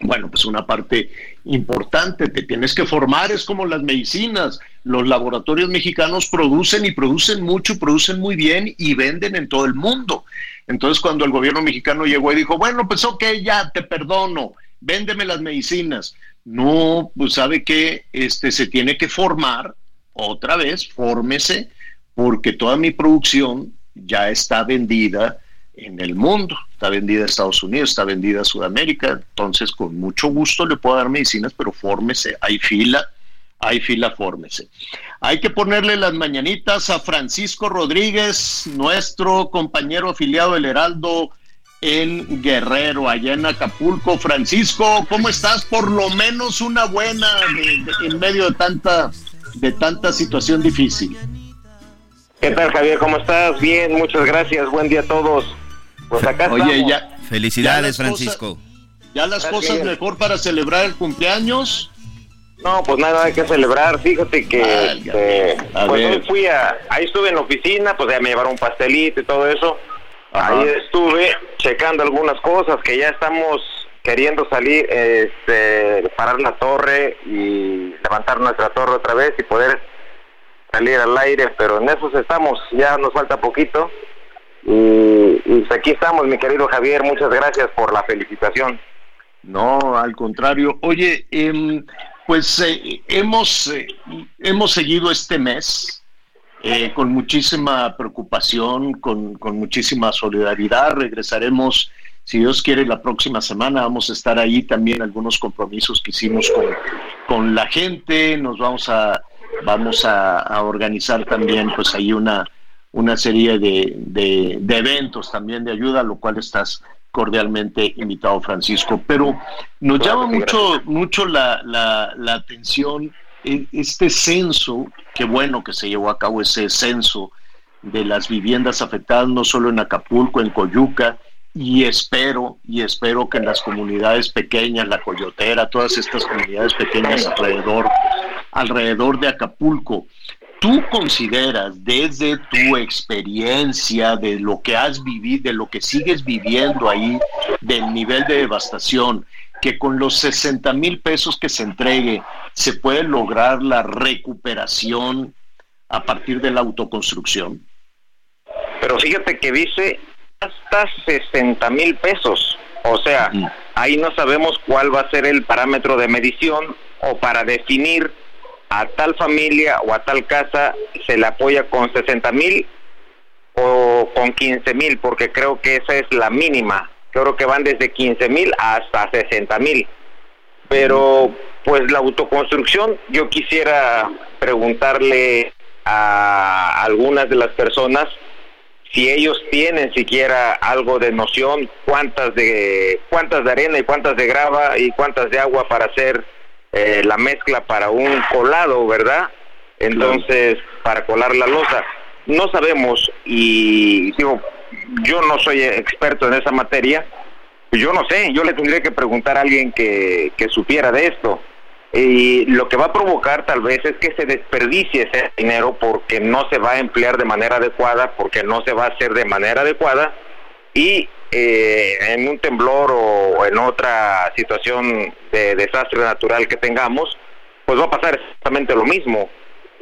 Bueno, pues una parte importante, te tienes que formar, es como las medicinas. Los laboratorios mexicanos producen y producen mucho, producen muy bien y venden en todo el mundo. Entonces, cuando el gobierno mexicano llegó y dijo, bueno, pues ok, ya te perdono, véndeme las medicinas. No, pues sabe que este, se tiene que formar otra vez, fórmese, porque toda mi producción ya está vendida en el mundo, está vendida a Estados Unidos, está vendida a Sudamérica, entonces con mucho gusto le puedo dar medicinas, pero fórmese, hay fila, hay fila, fórmese. Hay que ponerle las mañanitas a Francisco Rodríguez, nuestro compañero afiliado del Heraldo en Guerrero, allá en Acapulco. Francisco, ¿cómo estás? Por lo menos una buena en medio de tanta, de tanta situación difícil. ¿Qué tal, Javier? ¿Cómo estás? Bien, muchas gracias. Buen día a todos. Pues acá Oye, ya. Felicidades, Francisco. ya las cosas mejor para celebrar el cumpleaños. No, pues nada hay que celebrar. Fíjate que A pues hoy fui a, ahí estuve en la oficina, pues ya me llevaron un pastelito y todo eso. Ajá. Ahí estuve checando algunas cosas que ya estamos queriendo salir, este, parar la torre y levantar nuestra torre otra vez y poder salir al aire, pero en eso estamos, ya nos falta poquito. Y, y pues aquí estamos, mi querido Javier, muchas gracias por la felicitación. No, al contrario. Oye, em, pues eh, hemos, eh, hemos seguido este mes eh, con muchísima preocupación, con, con muchísima solidaridad. Regresaremos, si Dios quiere, la próxima semana. Vamos a estar ahí también algunos compromisos que hicimos con, con la gente. Nos vamos a vamos a, a organizar también, pues ahí una una serie de, de, de eventos también de ayuda, a lo cual estás cordialmente invitado, Francisco. Pero nos llama mucho, mucho la, la, la atención este censo, qué bueno que se llevó a cabo ese censo de las viviendas afectadas, no solo en Acapulco, en Coyuca, y espero, y espero que en las comunidades pequeñas, la Coyotera, todas estas comunidades pequeñas alrededor, alrededor de Acapulco, ¿Tú consideras desde tu experiencia, de lo que has vivido, de lo que sigues viviendo ahí, del nivel de devastación, que con los 60 mil pesos que se entregue se puede lograr la recuperación a partir de la autoconstrucción? Pero fíjate que dice hasta 60 mil pesos. O sea, ahí no sabemos cuál va a ser el parámetro de medición o para definir a tal familia o a tal casa se le apoya con 60 mil o con 15 mil, porque creo que esa es la mínima. Creo que van desde 15 mil hasta 60 mil. Pero pues la autoconstrucción, yo quisiera preguntarle a algunas de las personas si ellos tienen siquiera algo de noción cuántas de cuántas de arena y cuántas de grava y cuántas de agua para hacer eh, la mezcla para un colado, ¿verdad? Entonces, para colar la losa. No sabemos y digo, yo no soy experto en esa materia, yo no sé, yo le tendría que preguntar a alguien que, que supiera de esto. Y lo que va a provocar tal vez es que se desperdicie ese dinero porque no se va a emplear de manera adecuada, porque no se va a hacer de manera adecuada y eh, en un temblor o en otra situación de desastre natural que tengamos, pues va a pasar exactamente lo mismo.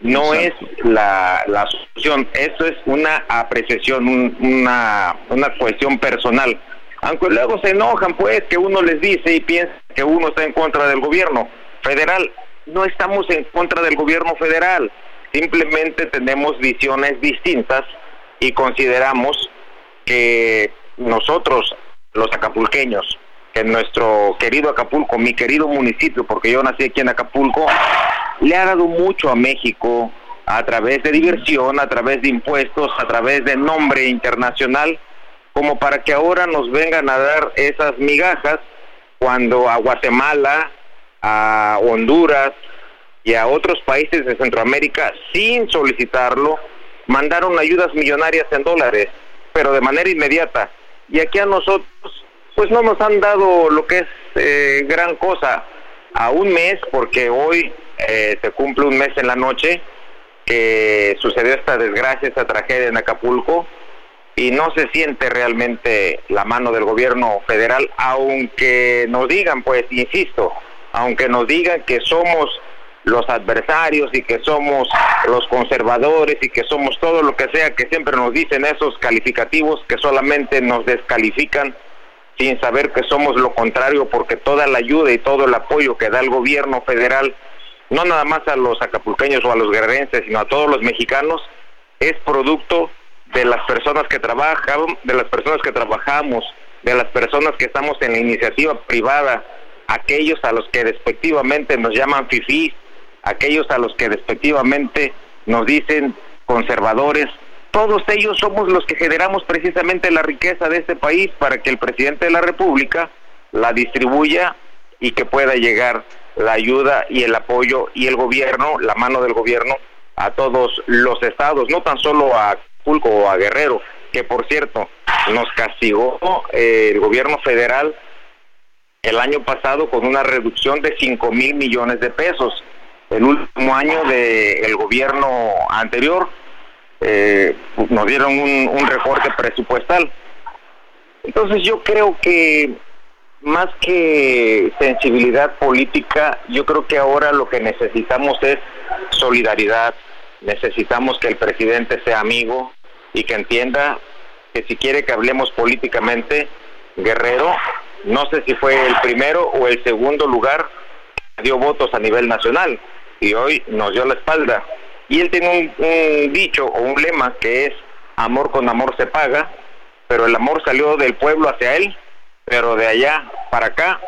No es la, la solución, eso es una apreciación, un- una, una cuestión personal. Aunque luego se enojan, pues, que uno les dice y piensa que uno está en contra del gobierno federal. No estamos en contra del gobierno federal, simplemente tenemos visiones distintas y consideramos que nosotros, los acapulqueños, que nuestro querido Acapulco, mi querido municipio, porque yo nací aquí en Acapulco, le ha dado mucho a México a través de diversión, a través de impuestos, a través de nombre internacional, como para que ahora nos vengan a dar esas migajas cuando a Guatemala, a Honduras y a otros países de Centroamérica, sin solicitarlo, mandaron ayudas millonarias en dólares, pero de manera inmediata. Y aquí a nosotros, pues no nos han dado lo que es eh, gran cosa a un mes, porque hoy eh, se cumple un mes en la noche que sucedió esta desgracia, esta tragedia en Acapulco, y no se siente realmente la mano del gobierno federal, aunque nos digan, pues, insisto, aunque nos digan que somos los adversarios y que somos los conservadores y que somos todo lo que sea, que siempre nos dicen esos calificativos que solamente nos descalifican sin saber que somos lo contrario, porque toda la ayuda y todo el apoyo que da el gobierno federal, no nada más a los acapulqueños o a los guerrerenses, sino a todos los mexicanos, es producto de las personas que trabajan, de las personas que trabajamos, de las personas que estamos en la iniciativa privada, aquellos a los que despectivamente nos llaman fifís, aquellos a los que despectivamente nos dicen conservadores, todos ellos somos los que generamos precisamente la riqueza de este país para que el presidente de la República la distribuya y que pueda llegar la ayuda y el apoyo y el gobierno, la mano del gobierno a todos los estados, no tan solo a Acapulco o a Guerrero, que por cierto nos castigó eh, el gobierno federal el año pasado con una reducción de 5 mil millones de pesos. el último año del gobierno anterior eh, nos dieron un, un recorte presupuestal. Entonces yo creo que más que sensibilidad política, yo creo que ahora lo que necesitamos es solidaridad, necesitamos que el presidente sea amigo y que entienda que si quiere que hablemos políticamente, Guerrero, no sé si fue el primero o el segundo lugar, dio votos a nivel nacional y hoy nos dio la espalda. Y él tiene un, dicho o un lema que es amor con amor se paga, pero el amor salió del pueblo hacia él, pero de allá para acá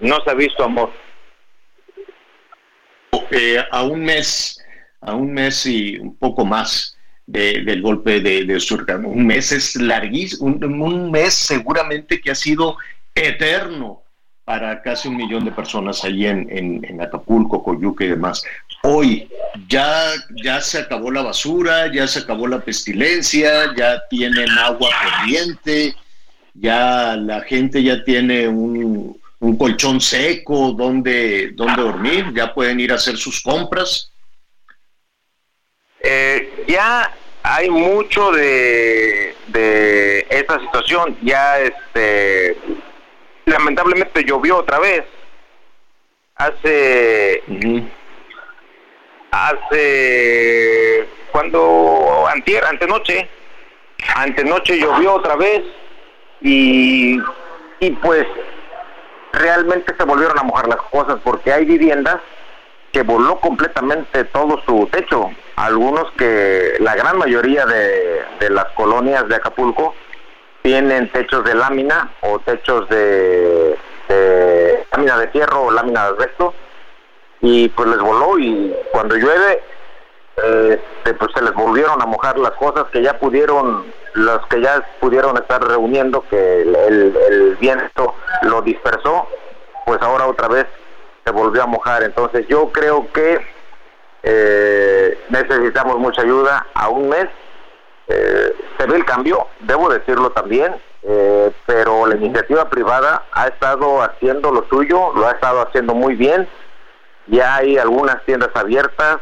no se ha visto amor. Eh, a un mes, a un mes y un poco más de- del golpe de, de Surcan. Un mes es larguísimo, un, un mes seguramente que ha sido eterno para casi un millón de personas allí en, en, en Acapulco, Coyuca y demás. Hoy ya, ya se acabó la basura, ya se acabó la pestilencia, ya tienen agua corriente, ya la gente ya tiene un, un colchón seco donde, donde dormir, ya pueden ir a hacer sus compras. Eh, ya hay mucho de, de esta situación. Ya, este, lamentablemente llovió otra vez. Hace, hace, cuando, antier, antenoche, antenoche llovió otra vez y, y pues realmente se volvieron a mojar las cosas porque hay viviendas que voló completamente todo su techo. Algunos que, la gran mayoría de, de las colonias de Acapulco tienen techos de lámina o techos de, lámina de fierro o lámina de asbesto y pues les voló y cuando llueve este, pues se les volvieron a mojar las cosas que ya pudieron los que ya pudieron estar reuniendo que el- el viento lo dispersó pues ahora otra vez se volvió a mojar. Entonces yo creo que eh, necesitamos mucha ayuda. A un mes eh, se ve el cambio debo decirlo también eh, pero la iniciativa privada ha estado haciendo lo suyo lo ha estado haciendo muy bien. Ya hay algunas tiendas abiertas.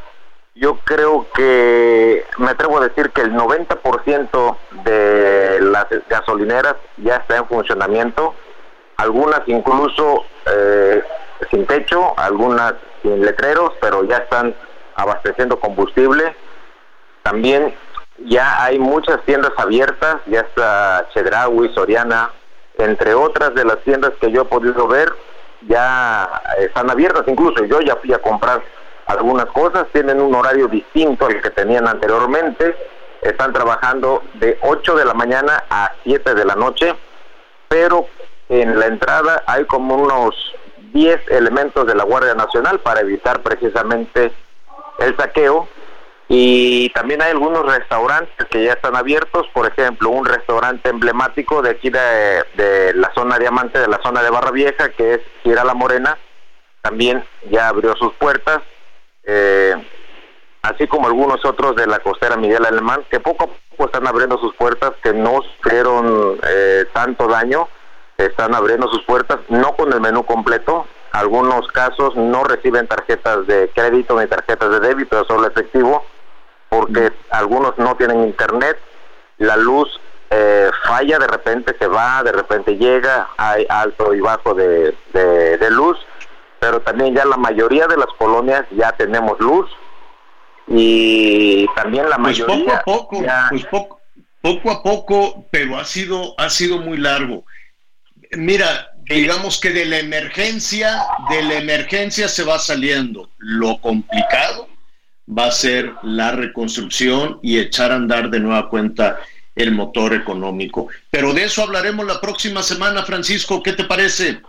Yo creo que me atrevo a decir que el 90% de las gasolineras ya está en funcionamiento, algunas incluso eh, sin techo, algunas sin letreros, pero ya están abasteciendo combustible. También ya hay muchas tiendas abiertas, ya está Chedraui, Soriana, entre otras de las tiendas que yo he podido ver, ya están abiertas, incluso yo ya fui a comprar algunas cosas, tienen un horario distinto al que tenían anteriormente, están trabajando de 8 de la mañana a 7 de la noche, pero en la entrada hay como unos 10 elementos de la Guardia Nacional para evitar precisamente el saqueo. Y también hay algunos restaurantes que ya están abiertos, por ejemplo, un restaurante emblemático de aquí de, la zona diamante, de la zona de Barra Vieja, que es Gira La Morena, también ya abrió sus puertas, eh, así como algunos otros de la costera Miguel Alemán, que poco a poco están abriendo sus puertas, que no sufrieron eh, tanto daño, están abriendo sus puertas, no con el menú completo, algunos casos no reciben tarjetas de crédito ni tarjetas de débito, solo efectivo, porque algunos no tienen internet, la luz eh, falla, de repente se va, de repente llega, hay alto y bajo de, de- de luz, pero también ya la mayoría de las colonias ya tenemos luz y también la Pues mayoría poco a poco, ya- pues poco, poco a poco, pero ha sido, ha sido muy largo. Mira, digamos que de la emergencia, de la emergencia se va saliendo. Lo complicado va a ser la reconstrucción y echar a andar de nueva cuenta el motor económico. Pero de eso hablaremos la próxima semana, Francisco. ¿Qué te parece?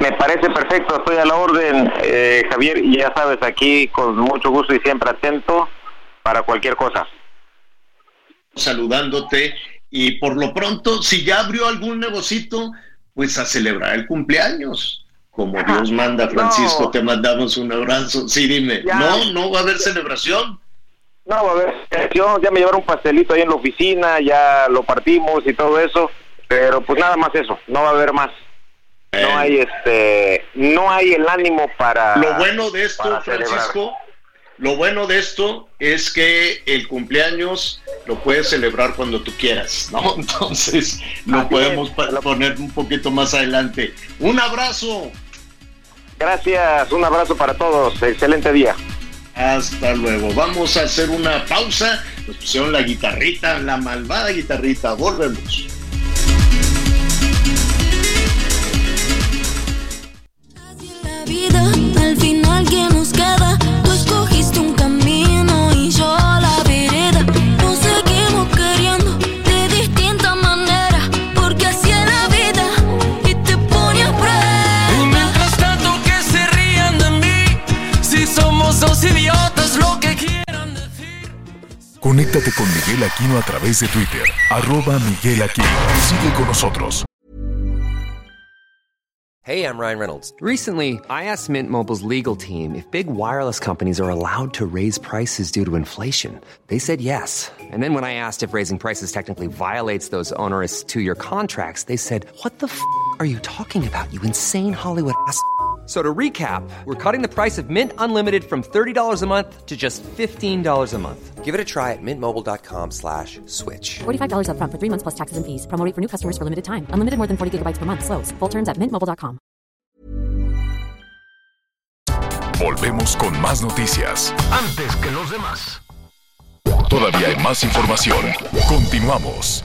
Me parece perfecto, estoy a la orden, eh, Javier, y ya sabes, aquí con mucho gusto y siempre atento para cualquier cosa. saludándote y por lo pronto, si ya abrió algún negocito, pues a celebrar el cumpleaños. Como Dios manda, Francisco, No. te mandamos un abrazo. Sí, dime, Ya. no, no va a haber celebración. No, a ver, yo ya me llevaron un pastelito ahí en la oficina, ya lo partimos y todo eso, pero pues nada más eso, no va a haber más. No hay este, no hay el ánimo para. Lo bueno de esto, celebrar. Lo bueno de esto es que el cumpleaños lo puedes celebrar cuando tú quieras, ¿no? Entonces lo podemos poner un poquito más adelante. Un abrazo. Gracias, un abrazo para todos. Excelente día. Hasta luego. Vamos a hacer una pausa. Nos pusieron la guitarrita, la malvada guitarrita. Volvemos. La vida, al final que nos queda, tú Conéctate con Miguel Aquino a través de Twitter, arroba Miguel Aquino. Sigue con nosotros. Hey, I'm Ryan Reynolds. Recently, I asked Mint Mobile's legal team if big wireless companies are allowed to raise prices due to inflation. They said yes. And then when I asked if raising prices technically violates those onerous two year contracts, they said, What the f are you talking about, you insane Hollywood ass? F- So to recap, we're cutting the price of Mint Unlimited from $30 a month to just $15 a month. Give it a try at mintmobile.com slash switch. $45 upfront for three months plus taxes and fees. Promo for new customers for limited time. Unlimited more than 40 gigabytes per month. Slows. Full terms at mintmobile.com. Volvemos con más noticias. Antes que los demás. Todavía hay más información. Continuamos.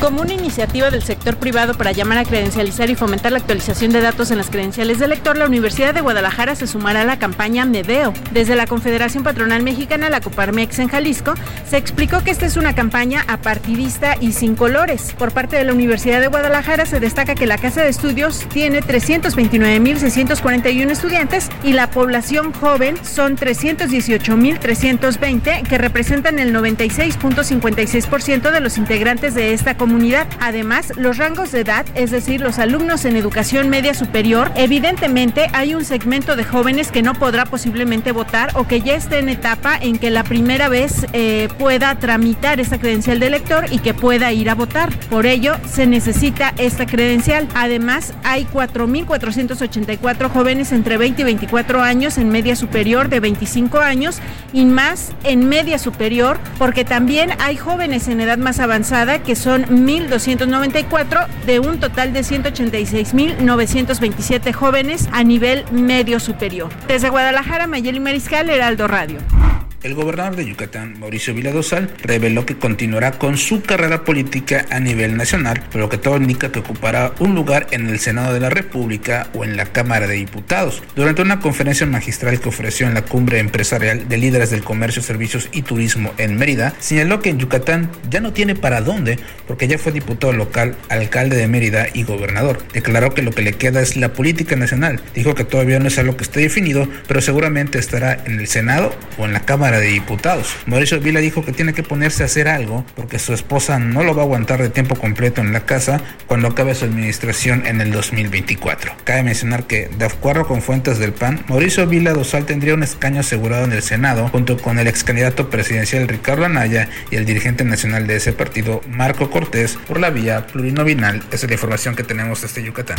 Como una iniciativa del sector privado para llamar a credencializar y fomentar la actualización de datos en las credenciales del lector, la Universidad de Guadalajara se sumará a la campaña Medeo. Desde la Confederación Patronal Mexicana, la Coparmex en Jalisco, se explicó que esta es una campaña apartidista y sin colores. Por parte de la Universidad de Guadalajara se destaca que la Casa de Estudios tiene 329.641 estudiantes y la población joven son 318.320 que representan el 96.56% de los integrantes de esta comunidad. Además, los rangos de edad, es decir, los alumnos en educación media superior, evidentemente hay un segmento de jóvenes que no podrá posiblemente votar o que ya esté en etapa en que la primera vez eh, pueda tramitar esta credencial de elector y que pueda ir a votar. Por ello, se necesita esta credencial. Además, hay 4.484 jóvenes entre 20 y 24 años en media superior de 25 años y más en media superior, porque también hay jóvenes en edad más avanzada que son 1.294 de un total de 186.927 jóvenes a nivel medio superior. Desde Guadalajara, Mayeli Mariscal, Heraldo Radio. El gobernador de Yucatán, Mauricio Viladosal, reveló que continuará con su carrera política a nivel nacional, pero que todo indica que ocupará un lugar en el Senado de la República o en la Cámara de Diputados. Durante una conferencia magistral que ofreció en la cumbre empresarial de líderes del comercio, servicios y turismo en Mérida, señaló que en Yucatán ya no tiene para dónde porque ya fue diputado local, alcalde de Mérida y gobernador. Declaró que lo que le queda es la política nacional. Dijo que todavía no es algo que esté definido, pero seguramente estará en el Senado o en la Cámara de Diputados. Mauricio Vila dijo que tiene que ponerse a hacer algo porque su esposa no lo va a aguantar de tiempo completo en la casa cuando acabe su administración en el 2024. Cabe mencionar que, de acuerdo con fuentes del PAN, Mauricio Vila Dosal tendría un escaño asegurado en el Senado junto con el ex candidato presidencial Ricardo Anaya y el dirigente nacional de ese partido, Marco Cortés, por la vía plurinominal. Esa es la información que tenemos desde Yucatán.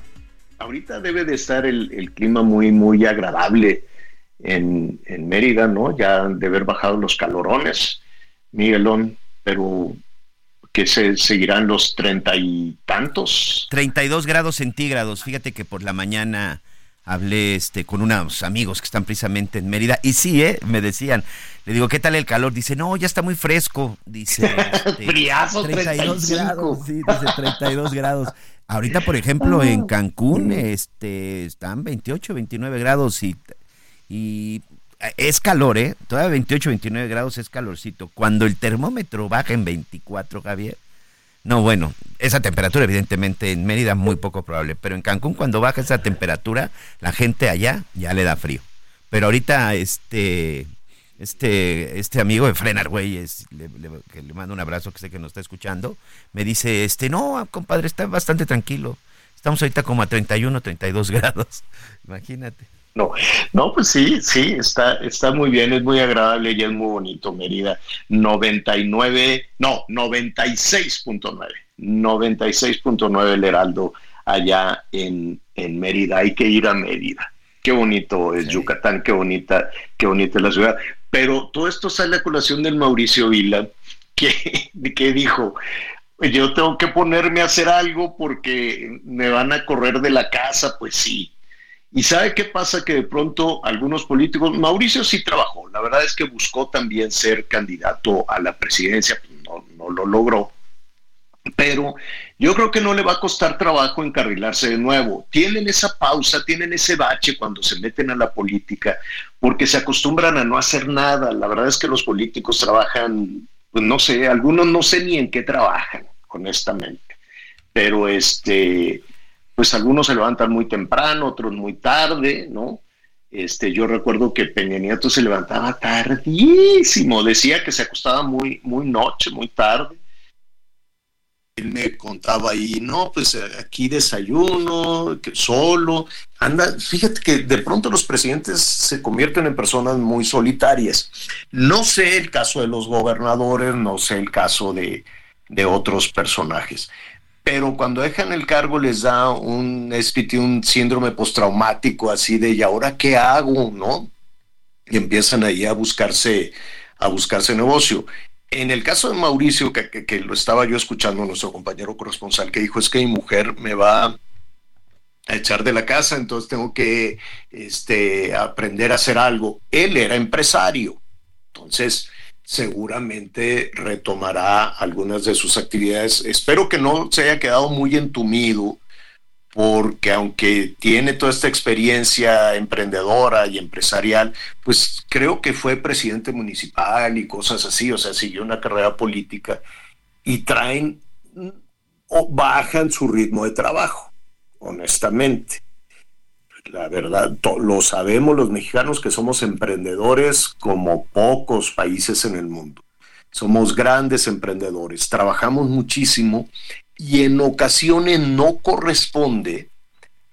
Ahorita debe de estar el, el clima muy, muy agradable en, en, Mérida, ¿no? Ya de haber bajado los calorones, Miguelón, pero que se seguirán los treinta y tantos. 32 grados centígrados. Fíjate que por la mañana hablé este con unos amigos que están precisamente en Mérida y sí, eh, me decían, le digo, ¿qué tal el calor? Dice, no, ya está muy fresco. Dice, este, 32 grados. Sí, dice 32 grados. Ahorita, por ejemplo, en Cancún este, están 28, 29 grados y, y es calor, ¿eh? Todavía 28, 29 grados es calorcito. Cuando el termómetro baja en 24, Javier. No, bueno, esa temperatura evidentemente en Mérida muy poco probable, pero en Cancún cuando baja esa temperatura, la gente allá ya le da frío. Pero ahorita este este, este amigo de Frenar, güey, es, le, que le mando un abrazo, que sé que nos está escuchando, me dice, este, no, compadre, está bastante tranquilo. Estamos ahorita como a 31, 32 grados. Imagínate. No, no, pues sí, sí, está, está muy bien, es muy agradable y es muy bonito, Mérida. 99, no, 96.9, 96.9 el Heraldo allá en, en Mérida. Hay que ir a Mérida. Qué bonito es Yucatán, qué bonita, qué bonita es la ciudad. Pero todo esto sale a colación del Mauricio Vila, que, que dijo, yo tengo que ponerme a hacer algo porque me van a correr de la casa, pues sí. Y sabe qué pasa que de pronto algunos políticos, Mauricio sí trabajó, la verdad es que buscó también ser candidato a la presidencia, pues no, no lo logró, pero yo creo que no le va a costar trabajo encarrilarse de nuevo. Tienen esa pausa, tienen ese bache cuando se meten a la política, porque se acostumbran a no hacer nada. La verdad es que los políticos trabajan, pues no sé, algunos no sé ni en qué trabajan, honestamente. Pero este, pues algunos se levantan muy temprano, otros muy tarde, ¿no? Este, yo recuerdo que Peña Nieto se levantaba tardísimo, decía que se acostaba muy, muy noche, muy tarde me contaba ahí, no, pues eh, aquí desayuno, solo, anda, fíjate que de pronto los presidentes se convierten en personas muy solitarias. No sé el caso de los gobernadores, no sé el caso de, de otros personajes, pero cuando dejan el cargo les da un, un síndrome postraumático así de, ¿y ahora qué hago? ¿No? Y empiezan ahí a buscarse, a buscarse negocio. En el caso de Mauricio, que, lo estaba yo escuchando, nuestro compañero corresponsal, que dijo, es que mi mujer me va a echar de la casa, entonces tengo que este, aprender a hacer algo. Él era empresario, entonces seguramente retomará algunas de sus actividades. Espero que no se haya quedado muy entumido porque aunque tiene toda esta experiencia emprendedora y empresarial, pues creo que fue presidente municipal y cosas así, o sea, siguió una carrera política y traen o bajan su ritmo de trabajo, honestamente. La verdad, lo sabemos los mexicanos que somos emprendedores como pocos países en el mundo. Somos grandes emprendedores, trabajamos muchísimo y en ocasiones no corresponde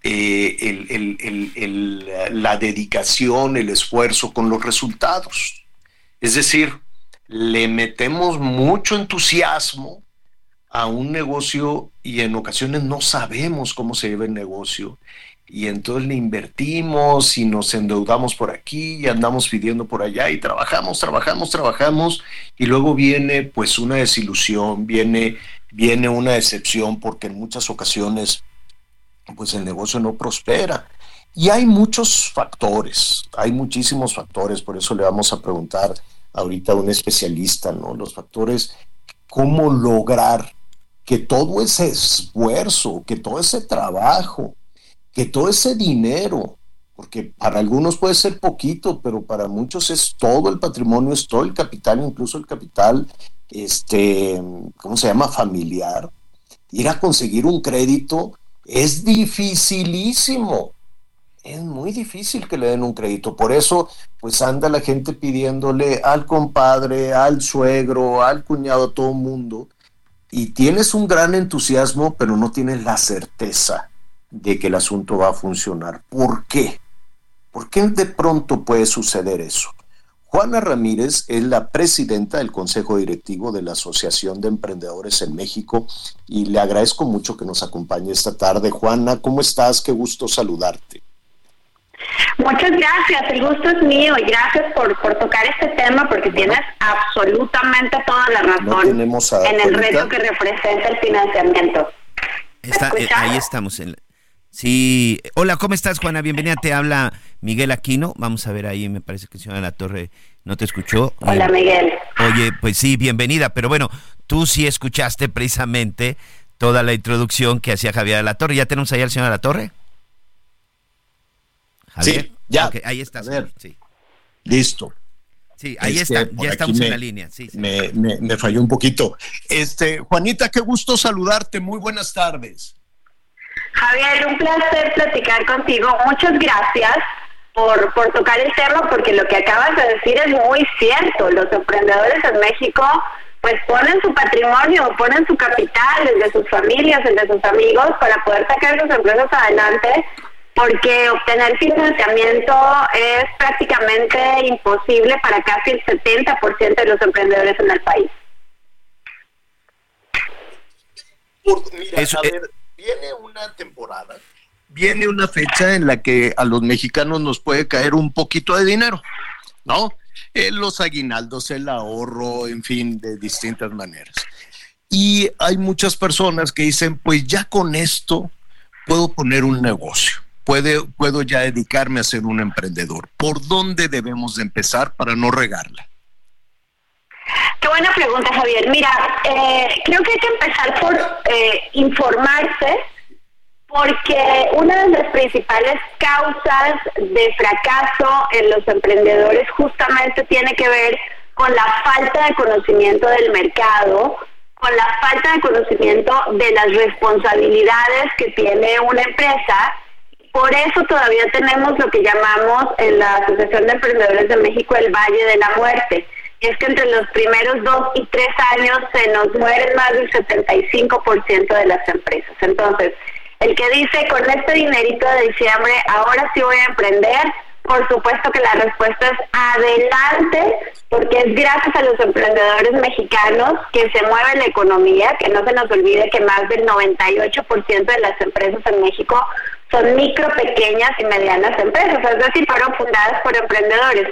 eh, la dedicación, el esfuerzo con los resultados. Es decir, le metemos mucho entusiasmo a un negocio y en ocasiones no sabemos cómo se lleva el negocio y entonces le invertimos y nos endeudamos por aquí y andamos pidiendo por allá y trabajamos, trabajamos, trabajamos y luego viene pues una desilusión, viene viene una excepción porque en muchas ocasiones pues el negocio no prospera. Y hay muchos factores, hay muchísimos factores, por eso le vamos a preguntar ahorita a un especialista, ¿no? Los factores, cómo lograr que todo ese esfuerzo, que todo ese trabajo, que todo ese dinero, porque para algunos puede ser poquito, pero para muchos es todo el patrimonio, es todo el capital, incluso el capital este, ¿cómo se llama? Familiar, ir a conseguir un crédito es dificilísimo. Es muy difícil que le den un crédito. Por eso, pues anda la gente pidiéndole al compadre, al suegro, al cuñado, a todo el mundo. Y tienes un gran entusiasmo, pero no tienes la certeza de que el asunto va a funcionar. ¿Por qué? ¿Por qué de pronto puede suceder eso? Juana Ramírez es la presidenta del Consejo Directivo de la Asociación de Emprendedores en México y le agradezco mucho que nos acompañe esta tarde. Juana, ¿cómo estás? Qué gusto saludarte. Muchas gracias, el gusto es mío y gracias por, tocar este tema porque tienes absolutamente toda la razón en el reto que representa el financiamiento. Eh, ahí estamos. En, Sí, hola, ¿cómo estás, Juana? Bienvenida, te habla Miguel Aquino. Vamos a ver ahí, me parece que el señor de la Torre no te escuchó. Hola, Miguel. Oye, pues sí, bienvenida, pero bueno, tú sí escuchaste precisamente toda la introducción que hacía Javier de la Torre. ¿Ya tenemos ahí al señor de la Torre? Sí, ya. ahí está. Sí. Listo. Sí, ahí Este, está, ya estamos me- en la línea. Sí, sí. Me, me- me falló un poquito. Este, Juanita, qué gusto saludarte. Muy buenas tardes. Javier, un placer platicar contigo. Muchas gracias por, por tocar el tema, porque lo que acabas de decir es muy cierto. Los emprendedores en México pues ponen su patrimonio, ponen su capital, el de sus familias, el de sus amigos, para poder sacar sus empresas adelante, porque obtener financiamiento es prácticamente imposible para casi el 70% de los emprendedores en el país. Mira, Eso, a eh, ver, viene una temporada, viene una fecha en la que a los mexicanos nos puede caer un poquito de dinero, ¿no? Eh, los aguinaldos, el ahorro, en fin, de distintas maneras. Y hay muchas personas que dicen, pues ya con esto puedo poner un negocio, puede, puedo ya dedicarme a ser un emprendedor. ¿Por dónde debemos de empezar para no regarla? Qué buena pregunta, Javier. Mira, eh, creo que hay que empezar por eh, informarse, porque una de las principales causas de fracaso en los emprendedores justamente tiene que ver con la falta de conocimiento del mercado, con la falta de conocimiento de las responsabilidades que tiene una empresa. Por eso todavía tenemos lo que llamamos en la Asociación de Emprendedores de México el Valle de la Muerte. Es que entre los primeros dos y tres años se nos mueren más del 75% de las empresas. Entonces, el que dice con este dinerito de diciembre, ahora sí voy a emprender, por supuesto que la respuesta es adelante, porque es gracias a los emprendedores mexicanos que se mueve la economía, que no se nos olvide que más del 98% de las empresas en México son micro, pequeñas y medianas empresas, es decir, fueron fundadas por emprendedores.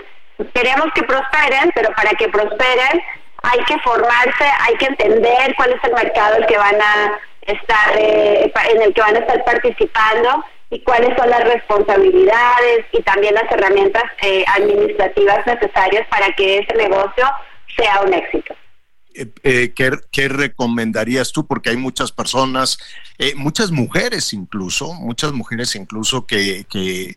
Queremos que prosperen, pero para que prosperen hay que formarse, hay que entender cuál es el mercado el que van a estar eh, en el que van a estar participando y cuáles son las responsabilidades y también las herramientas eh, administrativas necesarias para que ese negocio sea un éxito. eh, eh, ¿qué, qué recomendarías tú? Porque hay muchas personas, eh, muchas mujeres incluso, muchas mujeres incluso que, que,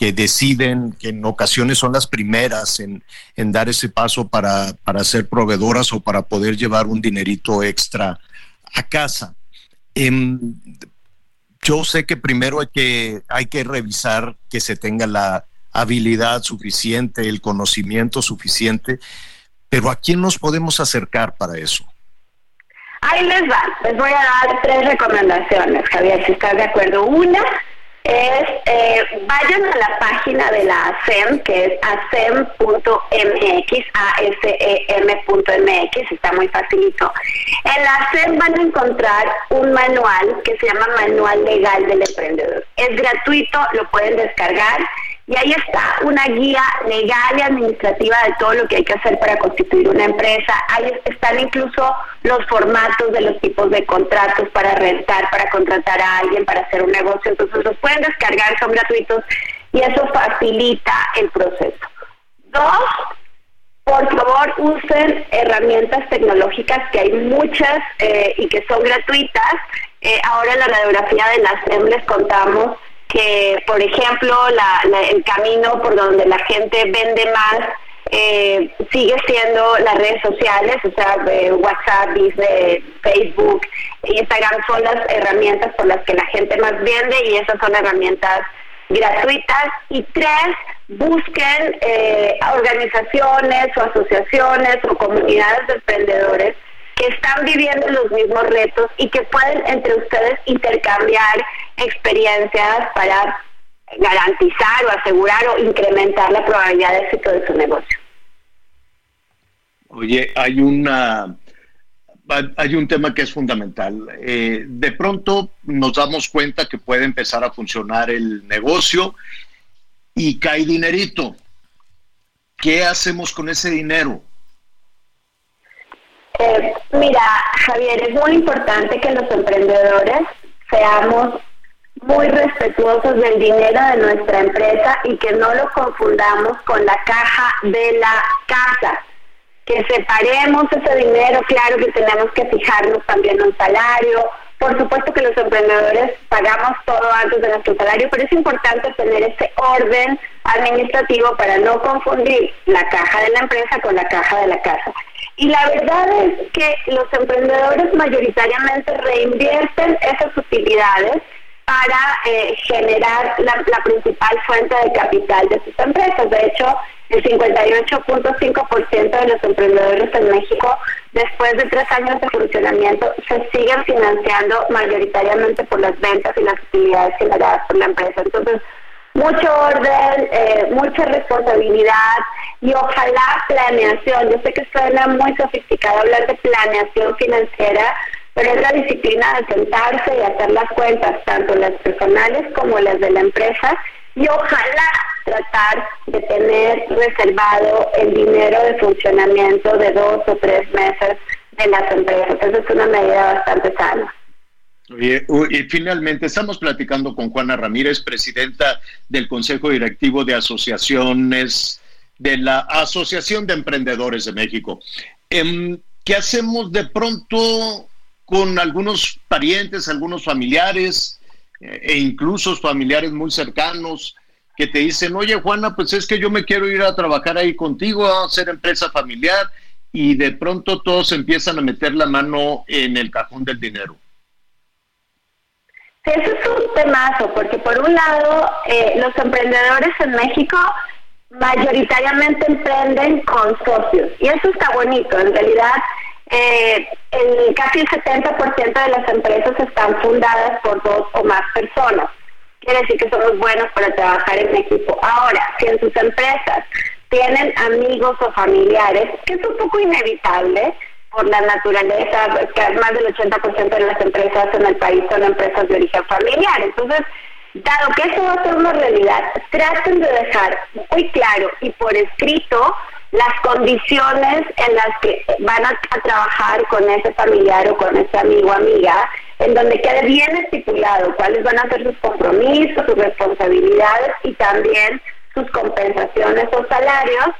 que deciden, que en ocasiones son las primeras en, en dar ese paso para, para ser proveedoras o para poder llevar un dinerito extra a casa. Em, yo sé que primero hay que, hay que revisar que se tenga la habilidad suficiente, el conocimiento suficiente, pero ¿a quién nos podemos acercar para eso? Ahí les va, les voy a dar tres recomendaciones, Javier, si estás de acuerdo. Una es, eh, vayan a la página de la ASEM, que es asem.mx, A-S-E-M.mx, está muy facilito. En la ASEM van a encontrar un manual que se llama Manual Legal del Emprendedor. Es gratuito, lo pueden descargar y ahí está una guía legal y administrativa de todo lo que hay que hacer para constituir una empresa. Ahí están incluso los formatos de los tipos de contratos para rentar, para contratar a alguien, para hacer un negocio. Entonces los pueden descargar, son gratuitos y eso facilita el proceso. Dos, por favor usen herramientas tecnológicas que hay muchas eh, y que son gratuitas. Eh, ahora en la radiografía de la SEM les contamos que, por ejemplo, la- el camino por donde la gente vende más eh, sigue siendo las redes sociales, o sea, WhatsApp, dice Facebook, Instagram son las herramientas por las que la gente más vende y esas son herramientas gratuitas. Y tres, busquen eh, organizaciones o asociaciones o comunidades de emprendedores que están viviendo los mismos retos y que pueden entre ustedes intercambiar experiencias para garantizar o asegurar o incrementar la probabilidad de éxito de su negocio. Oye, hay una hay un tema que es fundamental. Eh, de pronto nos damos cuenta que puede empezar a funcionar el negocio y cae dinerito. ¿Qué hacemos con ese dinero? Eh, mira, Javier, es muy importante que los emprendedores seamos muy respetuosos del dinero de nuestra empresa y que no lo confundamos con la caja de la casa. Que separemos ese dinero, claro que tenemos que fijarnos también un salario. Por supuesto que los emprendedores pagamos todo antes de nuestro salario, pero es importante tener ese orden administrativo para no confundir la caja de la empresa con la caja de la casa. Y la verdad es que los emprendedores mayoritariamente reinvierten esas utilidades para eh, generar la, principal fuente de capital de sus empresas. De hecho, el 58.5% de los emprendedores en México, después de tres años de funcionamiento, se siguen financiando mayoritariamente por las ventas y las utilidades generadas por la empresa. Entonces, mucho orden, eh, mucha responsabilidad y ojalá planeación. Yo sé que suena muy sofisticado hablar de planeación financiera, pero es la disciplina de sentarse y hacer las cuentas, tanto las personales como las de la empresa, y ojalá tratar de tener reservado el dinero de funcionamiento de dos o tres meses de las empresas. Esa es una medida bastante sana. Y finalmente estamos platicando con Juana Ramírez, presidenta del Consejo Directivo de Asociaciones de la Asociación de Emprendedores de México. Em, ¿Qué hacemos de pronto con algunos parientes, algunos familiares eh, e incluso familiares muy cercanos que te dicen, oye Juana, pues es que yo me quiero ir a trabajar ahí contigo, a hacer empresa familiar y de pronto todos empiezan a meter la mano en el cajón del dinero. Eso es un temazo, porque por un lado, eh, los emprendedores en México mayoritariamente emprenden con socios, y eso está bonito, en realidad eh, el, casi el 70% de las empresas están fundadas por dos o más personas. Quiere decir que somos buenos para trabajar en equipo. Ahora, si en sus empresas tienen amigos o familiares, que es un poco inevitable por la naturaleza, que más del 80% de las empresas en el país son empresas de origen familiar. Entonces, dado que eso va a ser una realidad, traten de dejar muy claro y por escrito las condiciones en las que van a, trabajar con ese familiar o con ese amigo o amiga, en donde quede bien estipulado cuáles van a ser sus compromisos, sus responsabilidades y también sus compensaciones o salarios,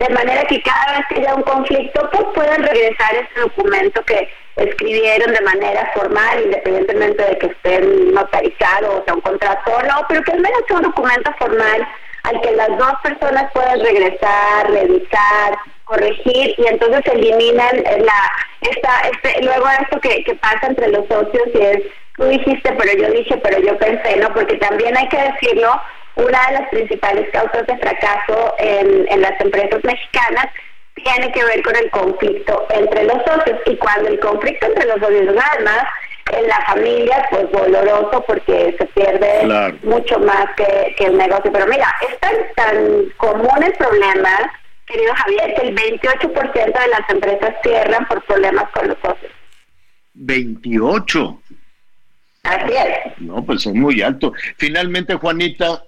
de manera que cada vez que haya un conflicto, pues puedan regresar ese documento que escribieron de manera formal, independientemente de que estén notarizado o sea un contrato o no, pero que al menos sea un documento formal al que las dos personas pueden regresar, revisar, corregir y entonces eliminan la esta este luego esto que, que pasa entre los socios y es tú dijiste pero yo dije pero yo pensé no porque también hay que decirlo una de las principales causas de fracaso en, en las empresas mexicanas tiene que ver con el conflicto entre los socios y cuando el conflicto entre los socios además en la familia, pues doloroso porque se pierde mucho más que, el negocio. Pero mira, es tan, tan común el problema, querido Javier, que el 28% de las empresas cierran por problemas con los socios. 28. Así es. No, pues es muy alto. Finalmente, Juanita,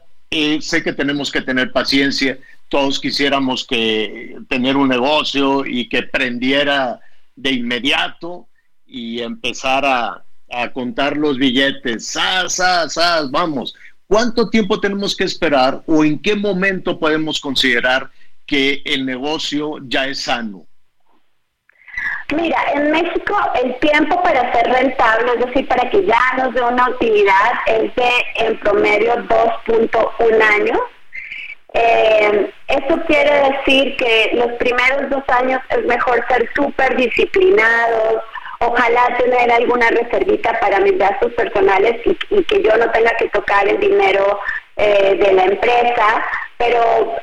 sé que tenemos que tener paciencia. Todos quisiéramos que tener un negocio y que prendiera de inmediato y empezar a, a contar los billetes, ¡Sas, sas, sas! Vamos. ¿Cuánto tiempo tenemos que esperar o en qué momento podemos considerar que el negocio ya es sano? Mira, en México el tiempo para ser rentable, es decir, para que ya nos dé una utilidad, es de en promedio 2.1 años. Eh, eso quiere decir que los primeros dos años es mejor ser súper disciplinados, ojalá tener alguna reservita para mis gastos personales y, que yo no tenga que tocar el dinero eh, de la empresa, pero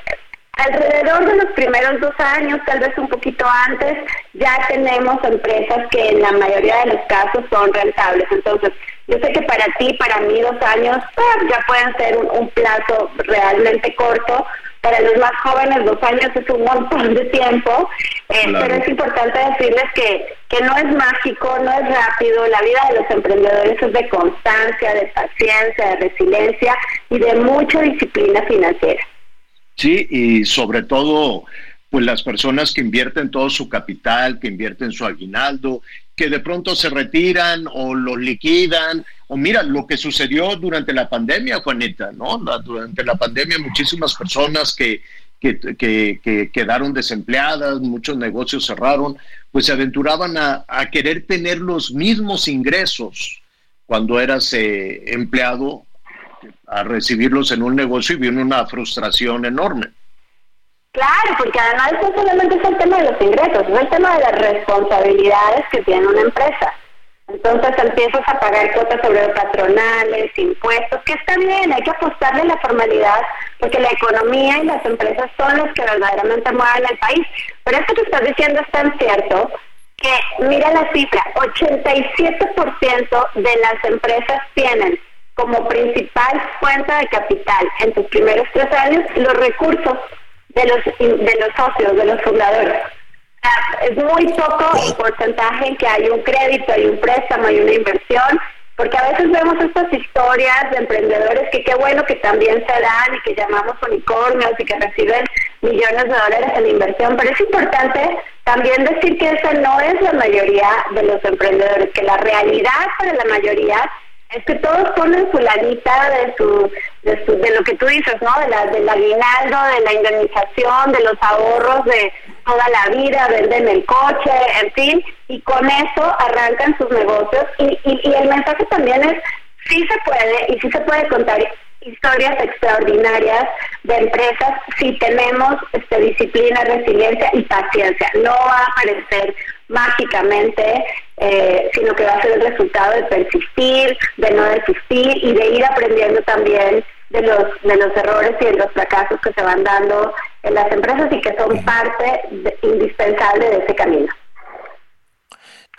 alrededor de los primeros dos años, tal vez un poquito antes, ya tenemos empresas que en la mayoría de los casos son rentables. Entonces, yo sé que para ti, para mí, dos años pues, ya pueden ser un plazo realmente corto, para los más jóvenes dos años es un montón de tiempo, eh, pero es importante decirles que, que no es mágico, no es rápido, la vida de los emprendedores es de constancia, de paciencia, de resiliencia y de mucha disciplina financiera. Sí, y sobre todo pues las personas que invierten todo su capital, que invierten su aguinaldo, que de pronto se retiran o los liquidan, o mira lo que sucedió durante la pandemia, Juanita, ¿no? durante la pandemia muchísimas personas que, que, quedaron desempleadas, muchos negocios cerraron, pues se aventuraban a, querer tener los mismos ingresos cuando eras eh, empleado, a recibirlos en un negocio y viene una frustración enorme. Claro, porque además no solamente es el tema de los ingresos, es el tema de las responsabilidades que tiene una empresa. Entonces empiezas a pagar cuotas sobre patronales, impuestos, que está bien, hay que apostarle a la formalidad, porque la economía y las empresas son las que verdaderamente mueven el país. Pero esto que estás diciendo es tan cierto que, mira la cifra, 87% de las empresas tienen como principal fuente de capital en sus primeros tres años los recursos de los, de los socios, de los fundadores. Es muy poco el porcentaje en que hay un crédito, hay un préstamo, hay una inversión, porque a veces vemos estas historias de emprendedores que qué bueno que también se dan y que llamamos unicornios y que reciben millones de dólares en inversión, pero es importante también decir que esa no es la mayoría de los emprendedores, que la realidad para la mayoría es que todos ponen su lanita de su, de su, de lo que tú dices, ¿no? De la, del aguinaldo, de la indemnización, de los ahorros de toda la vida, venden el coche, en fin, y con eso arrancan sus negocios. Y, y, y el mensaje también es, sí se puede, y sí se puede contar historias extraordinarias de empresas si tenemos este, disciplina, resiliencia y paciencia. No va a aparecer mágicamente, eh, sino que va a ser el resultado de persistir, de no desistir y de ir aprendiendo también de los, de los errores y de los fracasos que se van dando en las empresas y que son parte indispensable de ese camino.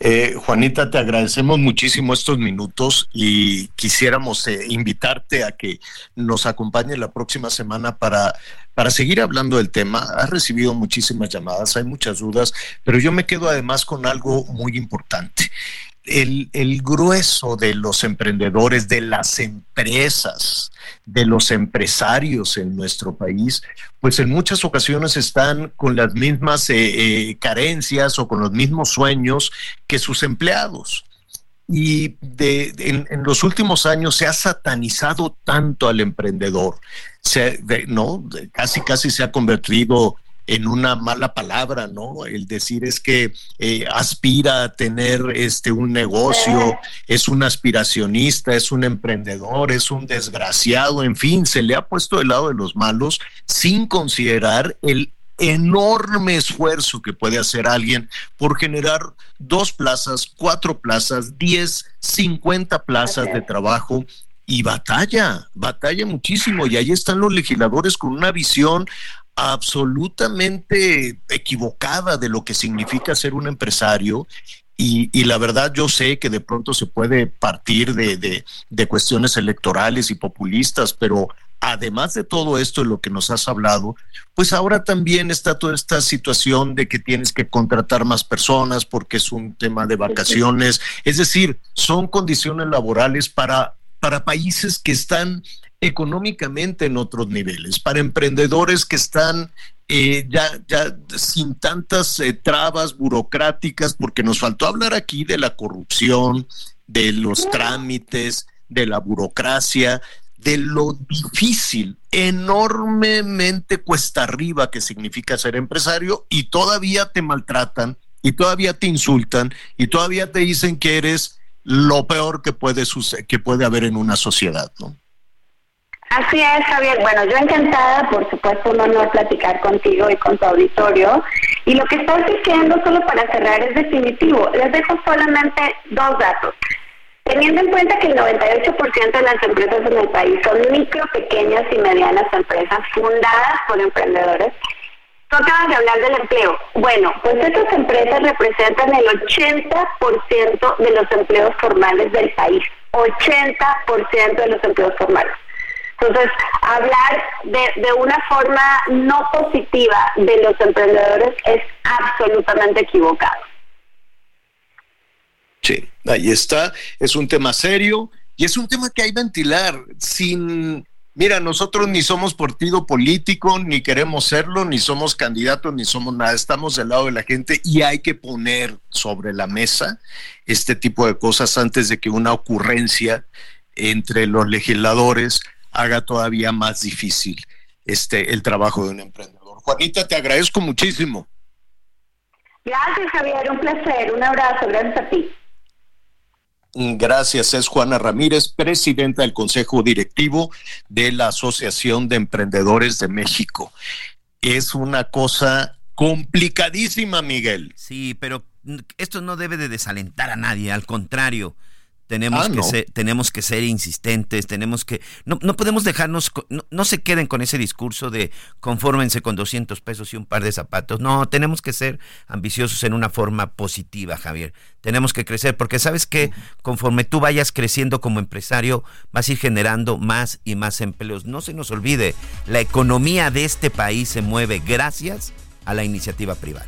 Eh, Juanita, te agradecemos muchísimo estos minutos y quisiéramos eh, invitarte a que nos acompañe la próxima semana para, para seguir hablando del tema. Has recibido muchísimas llamadas, hay muchas dudas, pero yo me quedo además con algo muy importante el, grueso de los emprendedores, de las empresas, de los empresarios en nuestro país, pues en muchas ocasiones están con las mismas eh, eh, carencias o con los mismos sueños que sus empleados. Y de, en, los últimos años se ha satanizado tanto al emprendedor, se, ¿no? casi casi se ha convertido en una mala palabra, ¿no? El decir es que eh, aspira a tener este un negocio, es un aspiracionista, es un emprendedor, es un desgraciado, en fin, se le ha puesto del lado de los malos sin considerar el enorme esfuerzo que puede hacer alguien por generar dos plazas, cuatro plazas, diez, cincuenta plazas de trabajo y batalla, batalla muchísimo. Y ahí están los legisladores con una visión absolutamente equivocada de lo que significa ser un empresario. Y, la verdad yo sé que de pronto se puede partir de, de, cuestiones electorales y populistas, pero además de todo esto de lo que nos has hablado, pues ahora también está toda esta situación de que tienes que contratar más personas porque es un tema de vacaciones, es decir, son condiciones laborales para, para países que están económicamente en otros niveles, para emprendedores que están eh, ya, ya sin tantas eh, trabas burocráticas, porque nos faltó hablar aquí de la corrupción, de los trámites, de la burocracia, de lo difícil, enormemente cuesta arriba que significa ser empresario y todavía te maltratan y todavía te insultan y todavía te dicen que eres lo peor que puede, que puede haber en una sociedad, ¿no? Así es, Javier. Bueno, yo encantada, por supuesto, un honor platicar contigo y con tu auditorio. Y lo que estás diciendo, solo para cerrar, es definitivo. Les dejo solamente dos datos. Teniendo en cuenta que el 98% de las empresas en el país son micro, pequeñas y medianas empresas fundadas por emprendedores, tú de hablar del empleo. Bueno, pues estas empresas representan el 80% de los empleos formales del país. 80% de los empleos formales. Entonces, hablar de, de una forma no positiva de los emprendedores es absolutamente equivocado. Sí, ahí está. Es un tema serio y es un tema que hay que ventilar sin Mira, nosotros ni somos partido político, ni queremos serlo, ni somos candidatos, ni somos nada. Estamos del lado de la gente y hay que poner sobre la mesa este tipo de cosas antes de que una ocurrencia entre los legisladores haga todavía más difícil este el trabajo de un emprendedor. Juanita, te agradezco muchísimo. Gracias, Javier, un placer. Un abrazo, gracias a ti. Gracias, es Juana Ramírez, presidenta del Consejo Directivo de la Asociación de Emprendedores de México. Es una cosa complicadísima, Miguel. Sí, pero esto no debe de desalentar a nadie, al contrario. Tenemos, ah, que ser, tenemos que ser insistentes, tenemos que... No, no podemos dejarnos... No, se queden con ese discurso de confórmense con 200 pesos y un par de zapatos. No, tenemos que ser ambiciosos en una forma positiva, Javier. Tenemos que crecer, porque sabes que conforme tú vayas creciendo como empresario, vas a ir generando más y más empleos. No se nos olvide, la economía de este país se mueve gracias a la iniciativa privada.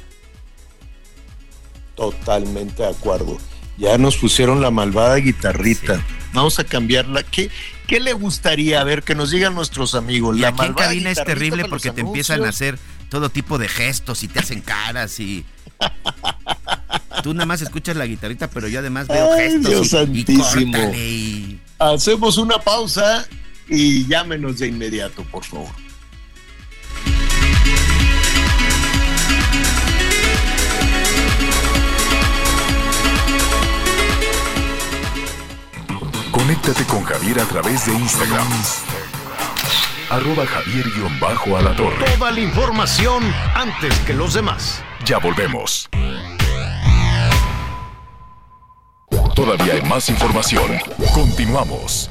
Totalmente de acuerdo. Ya nos pusieron la malvada guitarrita. Vamos a cambiarla. ¿Qué, ¿Qué le gustaría? A ver, que nos digan nuestros amigos. la aquí en cabina es terrible porque te empiezan a hacer todo tipo de gestos y te hacen caras y... Tú nada más escuchas la guitarrita, pero yo además veo gestos. Dios santísimo. Hacemos una pausa y llámenos de inmediato, por favor. Conéctate con Javier a través de Instagram. Arroba Javier-Alatorre. Toda la información antes que los demás. Ya volvemos. Todavía hay más información. Continuamos.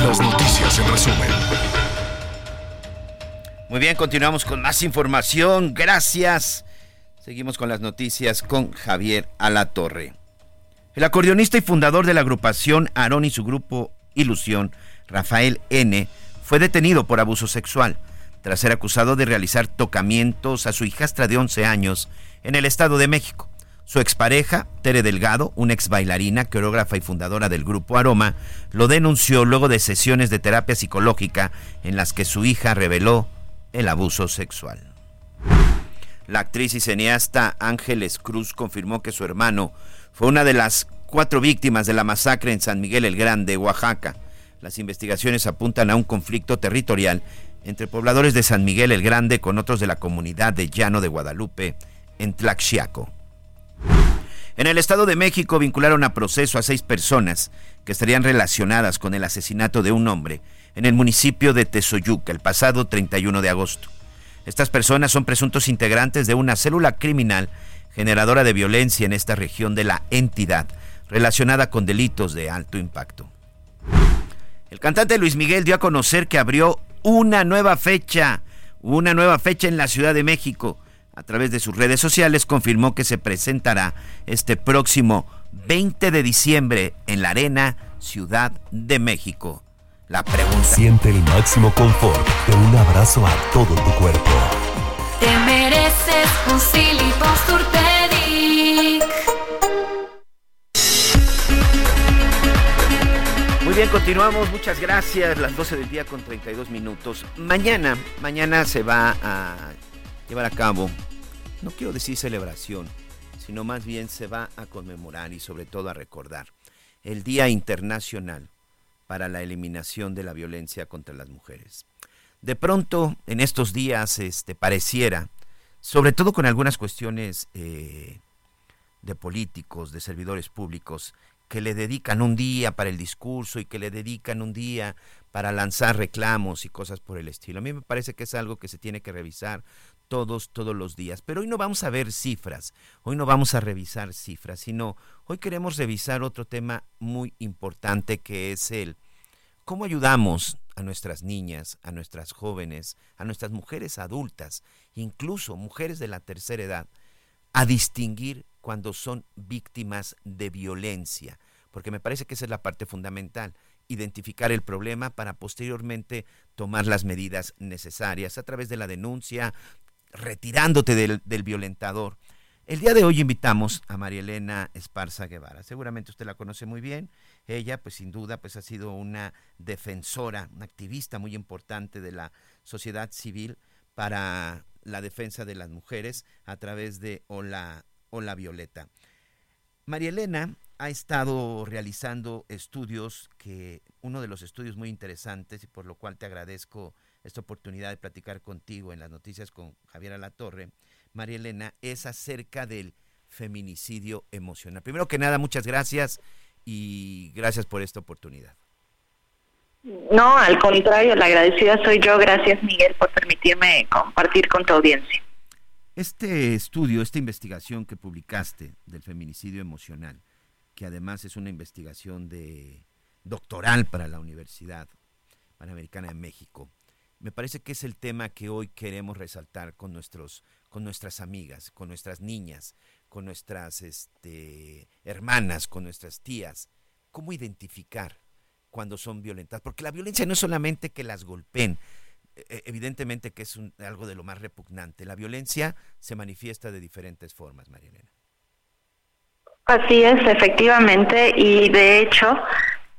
Las noticias en resumen. Muy bien, continuamos con más información. Gracias. Seguimos con las noticias con Javier Alatorre. El acordeonista y fundador de la agrupación Aarón y su grupo Ilusión, Rafael N., fue detenido por abuso sexual tras ser acusado de realizar tocamientos a su hijastra de 11 años en el Estado de México. Su expareja, Tere Delgado, una ex bailarina, coreógrafa y fundadora del grupo Aroma, lo denunció luego de sesiones de terapia psicológica en las que su hija reveló el abuso sexual. La actriz y cineasta Ángeles Cruz confirmó que su hermano fue una de las cuatro víctimas de la masacre en San Miguel el Grande, Oaxaca. Las investigaciones apuntan a un conflicto territorial entre pobladores de San Miguel el Grande con otros de la comunidad de Llano de Guadalupe en Tlaxiaco. En el Estado de México vincularon a proceso a seis personas que estarían relacionadas con el asesinato de un hombre en el municipio de Tezoyuca el pasado 31 de agosto. Estas personas son presuntos integrantes de una célula criminal generadora de violencia en esta región de la entidad, relacionada con delitos de alto impacto. El cantante Luis Miguel dio a conocer que abrió una nueva fecha, una nueva fecha en la Ciudad de México a través de sus redes sociales confirmó que se presentará este próximo 20 de diciembre en la Arena Ciudad de México. La pregunta. Siente el máximo confort de un abrazo a todo tu cuerpo. Te mereces un Muy bien, continuamos. Muchas gracias. Las 12 del día con 32 minutos. Mañana, mañana se va a llevar a cabo, no quiero decir celebración, sino más bien se va a conmemorar y sobre todo a recordar el Día Internacional para la Eliminación de la Violencia contra las Mujeres. De pronto, en estos días, este, pareciera, sobre todo con algunas cuestiones eh, de políticos, de servidores públicos, que le dedican un día para el discurso y que le dedican un día para lanzar reclamos y cosas por el estilo. A mí me parece que es algo que se tiene que revisar todos, todos los días. Pero hoy no vamos a ver cifras, hoy no vamos a revisar cifras, sino hoy queremos revisar otro tema muy importante que es el ¿Cómo ayudamos a nuestras niñas, a nuestras jóvenes, a nuestras mujeres adultas, incluso mujeres de la tercera edad, a distinguir cuando son víctimas de violencia? Porque me parece que esa es la parte fundamental identificar el problema para posteriormente tomar las medidas necesarias a través de la denuncia, retirándote del, violentador. El día de hoy invitamos a María Elena Esparza Guevara. Seguramente usted la conoce muy bien. Ella, pues sin duda, pues ha sido una defensora, una activista muy importante de la sociedad civil para la defensa de las mujeres a través de Hola, Hola Violeta. María Elena ha estado realizando estudios que uno de los estudios muy interesantes y por lo cual te agradezco esta oportunidad de platicar contigo en las noticias con Javier Alatorre, María Elena, es acerca del feminicidio emocional. Primero que nada, muchas gracias y gracias por esta oportunidad. No, al contrario, la agradecida soy yo. Gracias, Miguel, por permitirme compartir con tu audiencia. Este estudio, esta investigación que publicaste del feminicidio emocional, que además es una investigación de doctoral para la Universidad Panamericana de México. Me parece que es el tema que hoy queremos resaltar con nuestros con nuestras amigas, con nuestras niñas, con nuestras este, hermanas, con nuestras tías. ¿Cómo identificar cuando son violentas? Porque la violencia no es solamente que las golpeen, e, e, evidentemente que es algo de lo más repugnante. La violencia se manifiesta de diferentes formas, María Elena. Así es, efectivamente, y de hecho,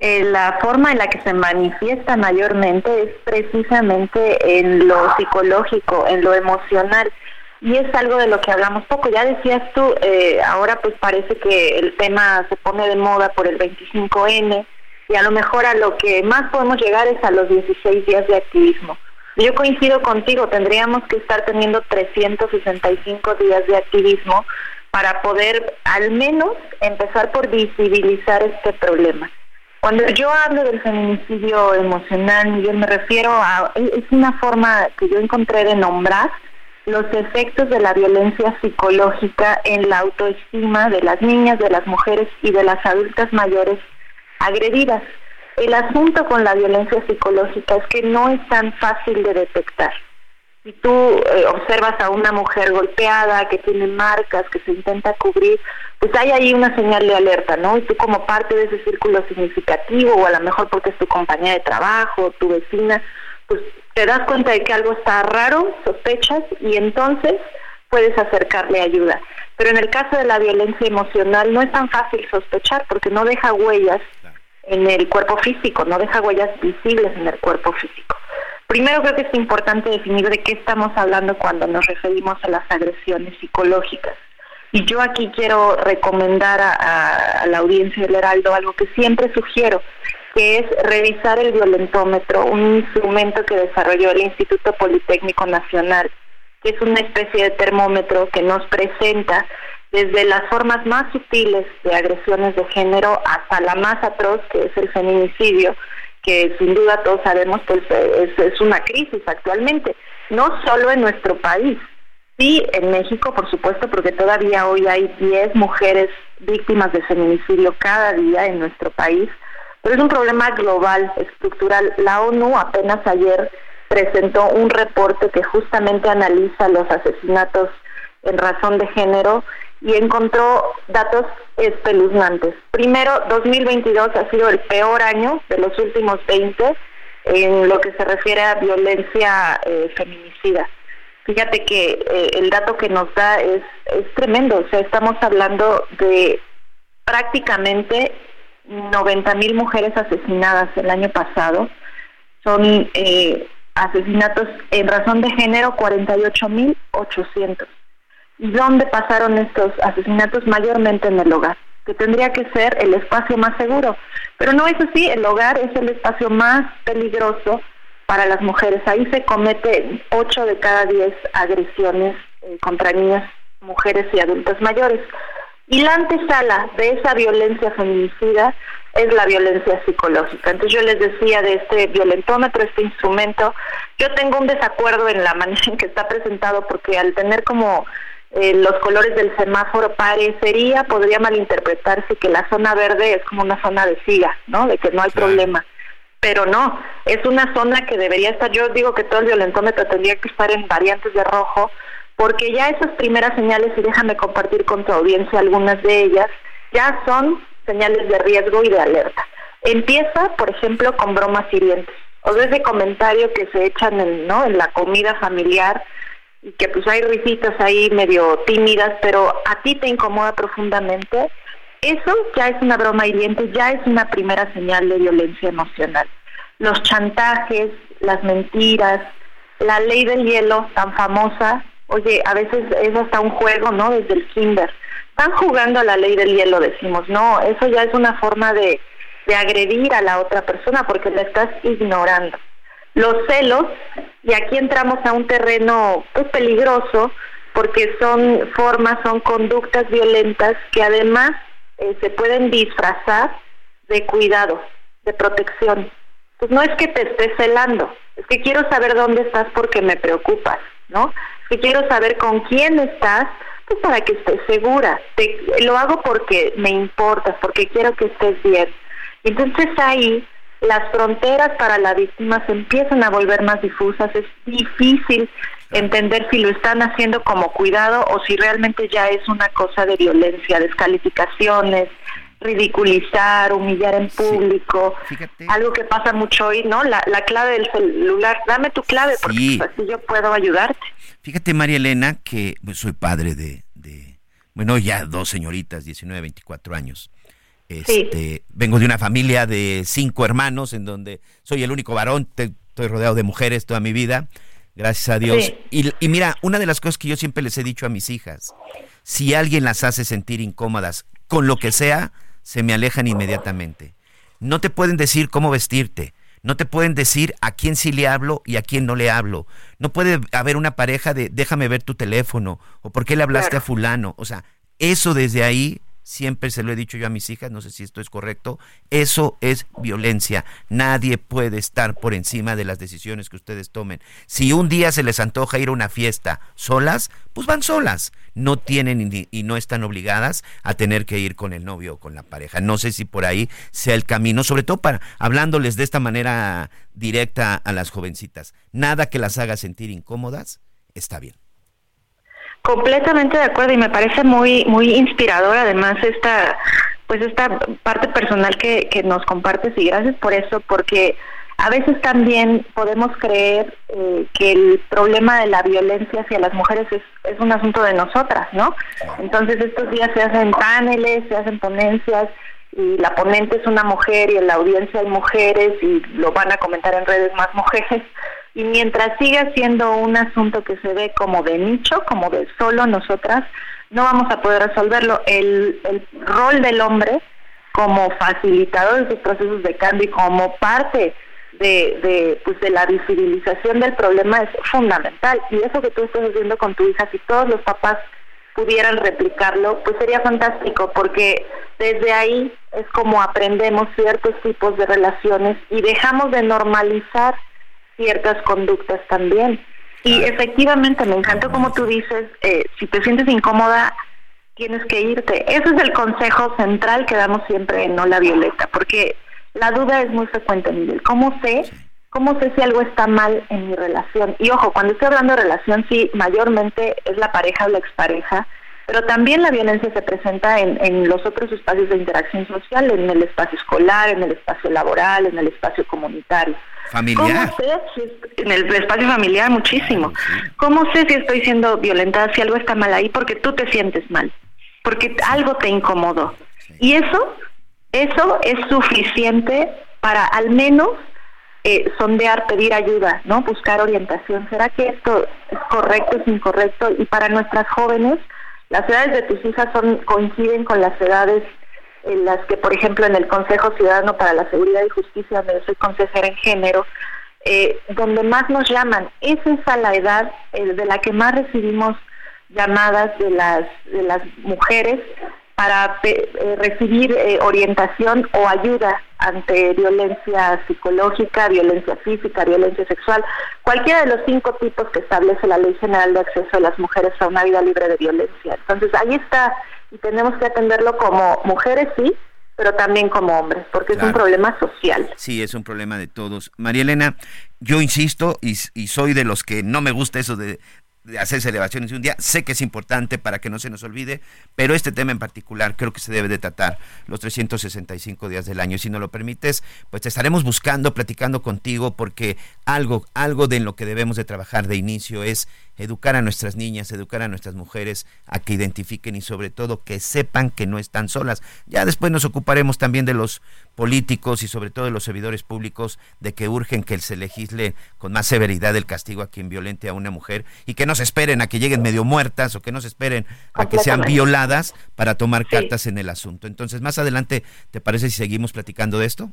eh, la forma en la que se manifiesta mayormente es precisamente en lo psicológico, en lo emocional. Y es algo de lo que hablamos poco. Ya decías tú, eh, ahora pues parece que el tema se pone de moda por el 25N y a lo mejor a lo que más podemos llegar es a los 16 días de activismo. Yo coincido contigo, tendríamos que estar teniendo 365 días de activismo para poder al menos empezar por visibilizar este problema. Cuando yo hablo del feminicidio emocional, yo me refiero a, es una forma que yo encontré de nombrar los efectos de la violencia psicológica en la autoestima de las niñas, de las mujeres y de las adultas mayores agredidas. El asunto con la violencia psicológica es que no es tan fácil de detectar si tú eh, observas a una mujer golpeada, que tiene marcas, que se intenta cubrir, pues hay ahí una señal de alerta, ¿no? Y tú como parte de ese círculo significativo, o a lo mejor porque es tu compañía de trabajo, tu vecina, pues te das cuenta de que algo está raro, sospechas, y entonces puedes acercarle ayuda. Pero en el caso de la violencia emocional no es tan fácil sospechar porque no deja huellas en el cuerpo físico, no deja huellas visibles en el cuerpo físico. Primero creo que es importante definir de qué estamos hablando cuando nos referimos a las agresiones psicológicas. Y yo aquí quiero recomendar a, la audiencia del Heraldo algo que siempre sugiero, que es revisar el violentómetro, un instrumento que desarrolló el Instituto Politécnico Nacional, que es una especie de termómetro que nos presenta desde las formas más sutiles de agresiones de género hasta la más atroz, que es el feminicidio, que sin duda todos sabemos que es, es una crisis actualmente, no solo en nuestro país, sí en México, por supuesto, porque todavía hoy hay 10 mujeres víctimas de feminicidio cada día en nuestro país, pero es un problema global, estructural. La ONU apenas ayer presentó un reporte que justamente analiza los asesinatos en razón de género y encontró datos espeluznantes. Primero, 2022 ha sido el peor año de los últimos 20 en lo que se refiere a violencia eh, feminicida. Fíjate que eh, el dato que nos da es, es tremendo, o sea, estamos hablando de prácticamente 90 mil mujeres asesinadas el año pasado. Son eh, asesinatos en razón de género 48 mil 800 y dónde pasaron estos asesinatos mayormente en el hogar, que tendría que ser el espacio más seguro. Pero no es así, el hogar es el espacio más peligroso para las mujeres. Ahí se comete 8 de cada 10 agresiones eh, contra niñas, mujeres y adultos mayores. Y la antesala de esa violencia feminicida es la violencia psicológica. Entonces yo les decía de este violentómetro, este instrumento, yo tengo un desacuerdo en la manera en que está presentado porque al tener como eh, los colores del semáforo parecería, podría malinterpretarse que la zona verde es como una zona de siga, ¿no? De que no hay problema. pero no, es una zona que debería estar, yo digo que todo el violentómetro tendría que estar en variantes de rojo, porque ya esas primeras señales, y déjame compartir con tu audiencia algunas de ellas, ya son señales de riesgo y de alerta. Empieza, por ejemplo, con bromas hirientes, o desde comentarios que se echan en, ¿no? en la comida familiar, y que pues hay risitas ahí medio tímidas, pero a ti te incomoda profundamente, eso ya es una broma hiriente, ya es una primera señal de violencia emocional. Los chantajes, las mentiras, la ley del hielo tan famosa, oye, a veces es hasta un juego, ¿no? Desde el kinder. Están jugando a la ley del hielo, decimos, no, eso ya es una forma de, de agredir a la otra persona porque la estás ignorando los celos, y aquí entramos a un terreno pues, peligroso, porque son formas, son conductas violentas que además eh, se pueden disfrazar de cuidado, de protección. Pues no es que te estés celando, es que quiero saber dónde estás porque me preocupas, ¿no? Es que quiero saber con quién estás, pues para que estés segura. Te, lo hago porque me importas, porque quiero que estés bien. Entonces ahí las fronteras para la víctima se empiezan a volver más difusas, es difícil entender si lo están haciendo como cuidado o si realmente ya es una cosa de violencia, descalificaciones, ridiculizar, humillar en público, algo que pasa mucho hoy, ¿no? La, clave del celular, dame tu clave porque así yo puedo ayudarte. Fíjate, María Elena, que pues, soy padre de, de, bueno, ya dos señoritas, 19, 24 años. Este, vengo de una familia de cinco hermanos en donde soy el único varón, estoy rodeado de mujeres toda mi vida, gracias a Dios. Y, y, mira, una de las cosas que yo siempre les he dicho a mis hijas, si alguien las hace sentir incómodas con lo que sea, se me alejan inmediatamente. No te pueden decir cómo vestirte, no te pueden decir a quién sí le hablo y a quién no le hablo. No puede haber una pareja de déjame ver tu teléfono o por qué le hablaste a fulano. O sea, eso desde ahí siempre se lo he dicho yo a mis hijas, no sé si esto es correcto, eso es violencia. Nadie puede estar por encima de las decisiones que ustedes tomen. Si un día se les antoja ir a una fiesta solas, pues van solas. No tienen y no están obligadas a tener que ir con el novio o con la pareja. No sé si por ahí sea el camino, sobre todo para hablándoles de esta manera directa a las jovencitas. Nada que las haga sentir incómodas está bien. Completamente de acuerdo y me parece muy muy inspirador además esta pues esta parte personal que, que nos compartes y gracias por eso porque a veces también podemos creer eh, que el problema de la violencia hacia las mujeres es, es un asunto de nosotras, ¿no? Entonces estos días se hacen paneles, se hacen ponencias y la ponente es una mujer y en la audiencia hay mujeres y lo van a comentar en redes más mujeres y mientras siga siendo un asunto que se ve como de nicho, como de solo nosotras, no vamos a poder resolverlo. El, el rol del hombre como facilitador de esos procesos de cambio y como parte de, de, pues de la visibilización del problema es fundamental. Y eso que tú estás haciendo con tu hija, si todos los papás pudieran replicarlo, pues sería fantástico, porque desde ahí es como aprendemos ciertos tipos de relaciones y dejamos de normalizar ciertas conductas también. Y efectivamente, me encantó como tú dices, eh, si te sientes incómoda, tienes que irte. Ese es el consejo central que damos siempre en No la Violeta, porque la duda es muy frecuente, Miguel. ¿Cómo sé? ¿Cómo sé si algo está mal en mi relación? Y ojo, cuando estoy hablando de relación, sí, mayormente es la pareja o la expareja, pero también la violencia se presenta en, en los otros espacios de interacción social, en el espacio escolar, en el espacio laboral, en el espacio comunitario. Familiar. ¿Cómo sé si en el espacio familiar muchísimo? ¿Cómo sé si estoy siendo violentada, si algo está mal ahí? Porque tú te sientes mal, porque algo te incomodó. Y eso, eso es suficiente para al menos eh, sondear, pedir ayuda, ¿no? Buscar orientación. ¿Será que esto es correcto, es incorrecto? Y para nuestras jóvenes, las edades de tus hijas son coinciden con las edades en las que, por ejemplo, en el Consejo Ciudadano para la Seguridad y Justicia, donde soy consejera en género, eh, donde más nos llaman. Es esa la edad eh, de la que más recibimos llamadas de las, de las mujeres para eh, recibir orientación o ayuda ante violencia psicológica, violencia física, violencia sexual, cualquiera de los cinco tipos que establece la Ley General de Acceso de las Mujeres a una vida libre de violencia. Entonces, ahí está y tenemos que atenderlo como mujeres, sí, pero también como hombres, porque es un problema social. Sí, es un problema de todos. María Elena, yo insisto y, y soy de los que no me gusta eso de, de hacer celebraciones de un día. Sé que es importante para que no se nos olvide, pero este tema en particular creo que se debe de tratar los 365 días del año. Si no lo permites, pues te estaremos buscando, platicando contigo, porque algo, algo de lo que debemos de trabajar de inicio es educar a nuestras niñas, educar a nuestras mujeres a que identifiquen y sobre todo que sepan que no están solas. Ya después nos ocuparemos también de los políticos y sobre todo de los servidores públicos de que urgen que se legisle con más severidad el castigo a quien violente a una mujer y que no se esperen a que lleguen medio muertas o que no se esperen a que sean violadas para tomar cartas en el asunto. Entonces, más adelante, ¿te parece si seguimos platicando de esto?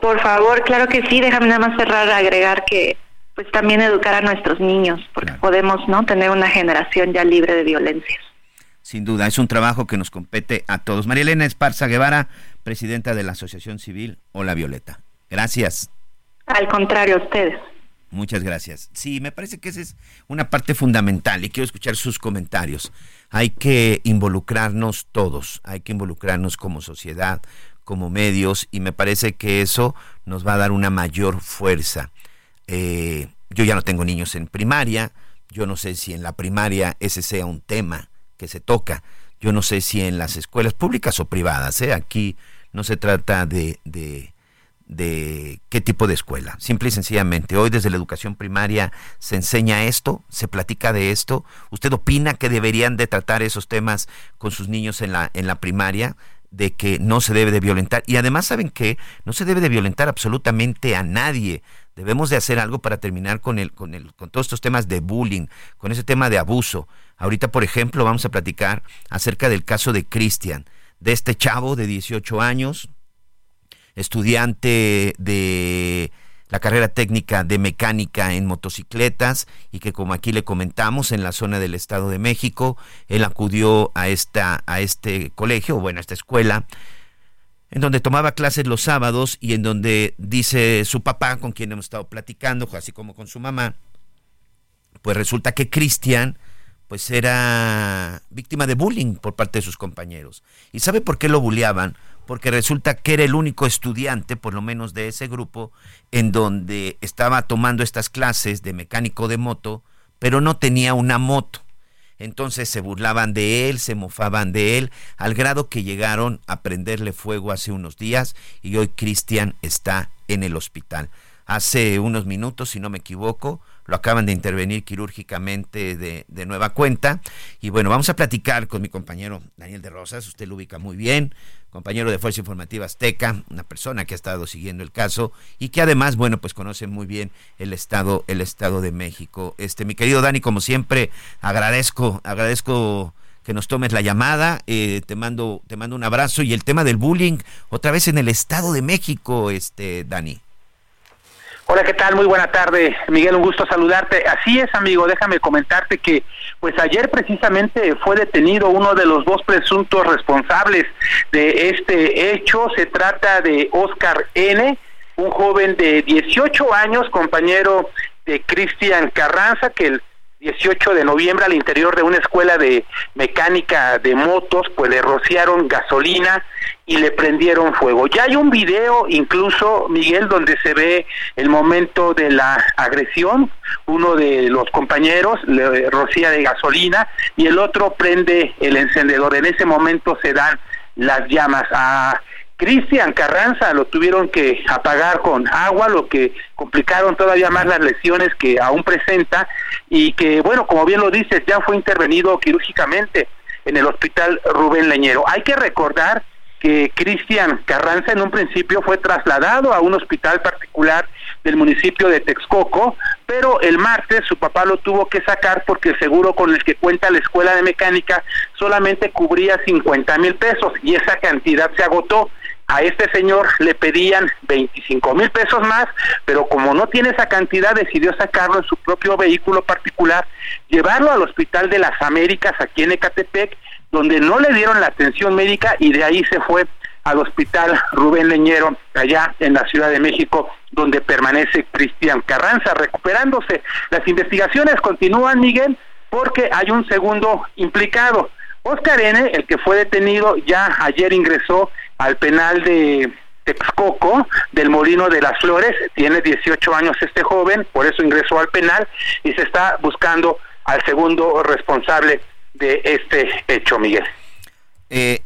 Por favor, claro que sí, déjame nada más cerrar, agregar que pues también educar a nuestros niños, porque podemos no tener una generación ya libre de violencias. Sin duda, es un trabajo que nos compete a todos. María Elena Esparza Guevara, presidenta de la Asociación Civil Hola Violeta. Gracias. Al contrario, a ustedes. Muchas gracias. Sí, me parece que esa es una parte fundamental y quiero escuchar sus comentarios. Hay que involucrarnos todos, hay que involucrarnos como sociedad, como medios y me parece que eso nos va a dar una mayor fuerza. Eh, yo ya no tengo niños en primaria, yo no sé si en la primaria ese sea un tema que se toca, yo no sé si en las escuelas públicas o privadas, ¿eh? aquí no se trata de, de, de qué tipo de escuela, simple y sencillamente, hoy desde la educación primaria se enseña esto, se platica de esto, ¿usted opina que deberían de tratar esos temas con sus niños en la, en la primaria? de que no se debe de violentar y además saben que no se debe de violentar absolutamente a nadie Debemos de hacer algo para terminar con el, con el, con todos estos temas de bullying, con ese tema de abuso. Ahorita, por ejemplo, vamos a platicar acerca del caso de Cristian, de este chavo de 18 años, estudiante de la carrera técnica de mecánica en motocicletas y que como aquí le comentamos en la zona del Estado de México, él acudió a esta a este colegio, bueno, a esta escuela en donde tomaba clases los sábados y en donde dice su papá, con quien hemos estado platicando, así como con su mamá, pues resulta que Cristian pues era víctima de bullying por parte de sus compañeros. ¿Y sabe por qué lo bulleaban? Porque resulta que era el único estudiante, por lo menos de ese grupo, en donde estaba tomando estas clases de mecánico de moto, pero no tenía una moto. Entonces se burlaban de él, se mofaban de él, al grado que llegaron a prenderle fuego hace unos días y hoy Cristian está en el hospital. Hace unos minutos, si no me equivoco, lo acaban de intervenir quirúrgicamente de, de, nueva cuenta. Y bueno, vamos a platicar con mi compañero Daniel de Rosas, usted lo ubica muy bien, compañero de Fuerza Informativa Azteca, una persona que ha estado siguiendo el caso y que además, bueno, pues conoce muy bien el estado, el estado de México. Este, mi querido Dani, como siempre, agradezco, agradezco que nos tomes la llamada, eh, te mando, te mando un abrazo y el tema del bullying, otra vez en el estado de México, este, Dani. Hola, ¿qué tal? Muy buena tarde, Miguel, un gusto saludarte. Así es, amigo, déjame comentarte que pues ayer precisamente fue detenido uno de los dos presuntos responsables de este hecho. Se trata de Oscar N., un joven de 18 años, compañero de Cristian Carranza, que el 18 de noviembre al interior de una escuela de mecánica de motos, pues le rociaron gasolina y le prendieron fuego. Ya hay un video incluso, Miguel, donde se ve el momento de la agresión. Uno de los compañeros le rocía de gasolina y el otro prende el encendedor. En ese momento se dan las llamas. A Cristian Carranza lo tuvieron que apagar con agua, lo que complicaron todavía más las lesiones que aún presenta y que, bueno, como bien lo dices, ya fue intervenido quirúrgicamente en el hospital Rubén Leñero. Hay que recordar que Cristian Carranza en un principio fue trasladado a un hospital particular del municipio de Texcoco, pero el martes su papá lo tuvo que sacar porque el seguro con el que cuenta la escuela de mecánica solamente cubría 50 mil pesos y esa cantidad se agotó a este señor le pedían 25 mil pesos más, pero como no tiene esa cantidad, decidió sacarlo en su propio vehículo particular, llevarlo al Hospital de las Américas aquí en Ecatepec, donde no le dieron la atención médica y de ahí se fue al Hospital Rubén Leñero, allá en la Ciudad de México, donde permanece Cristian Carranza, recuperándose. Las investigaciones continúan, Miguel, porque hay un segundo implicado. Oscar N., el que fue detenido, ya ayer ingresó al penal de Texcoco del Molino de las Flores. Tiene 18 años este joven, por eso ingresó al penal y se está buscando al segundo responsable de este hecho, Miguel. Eh,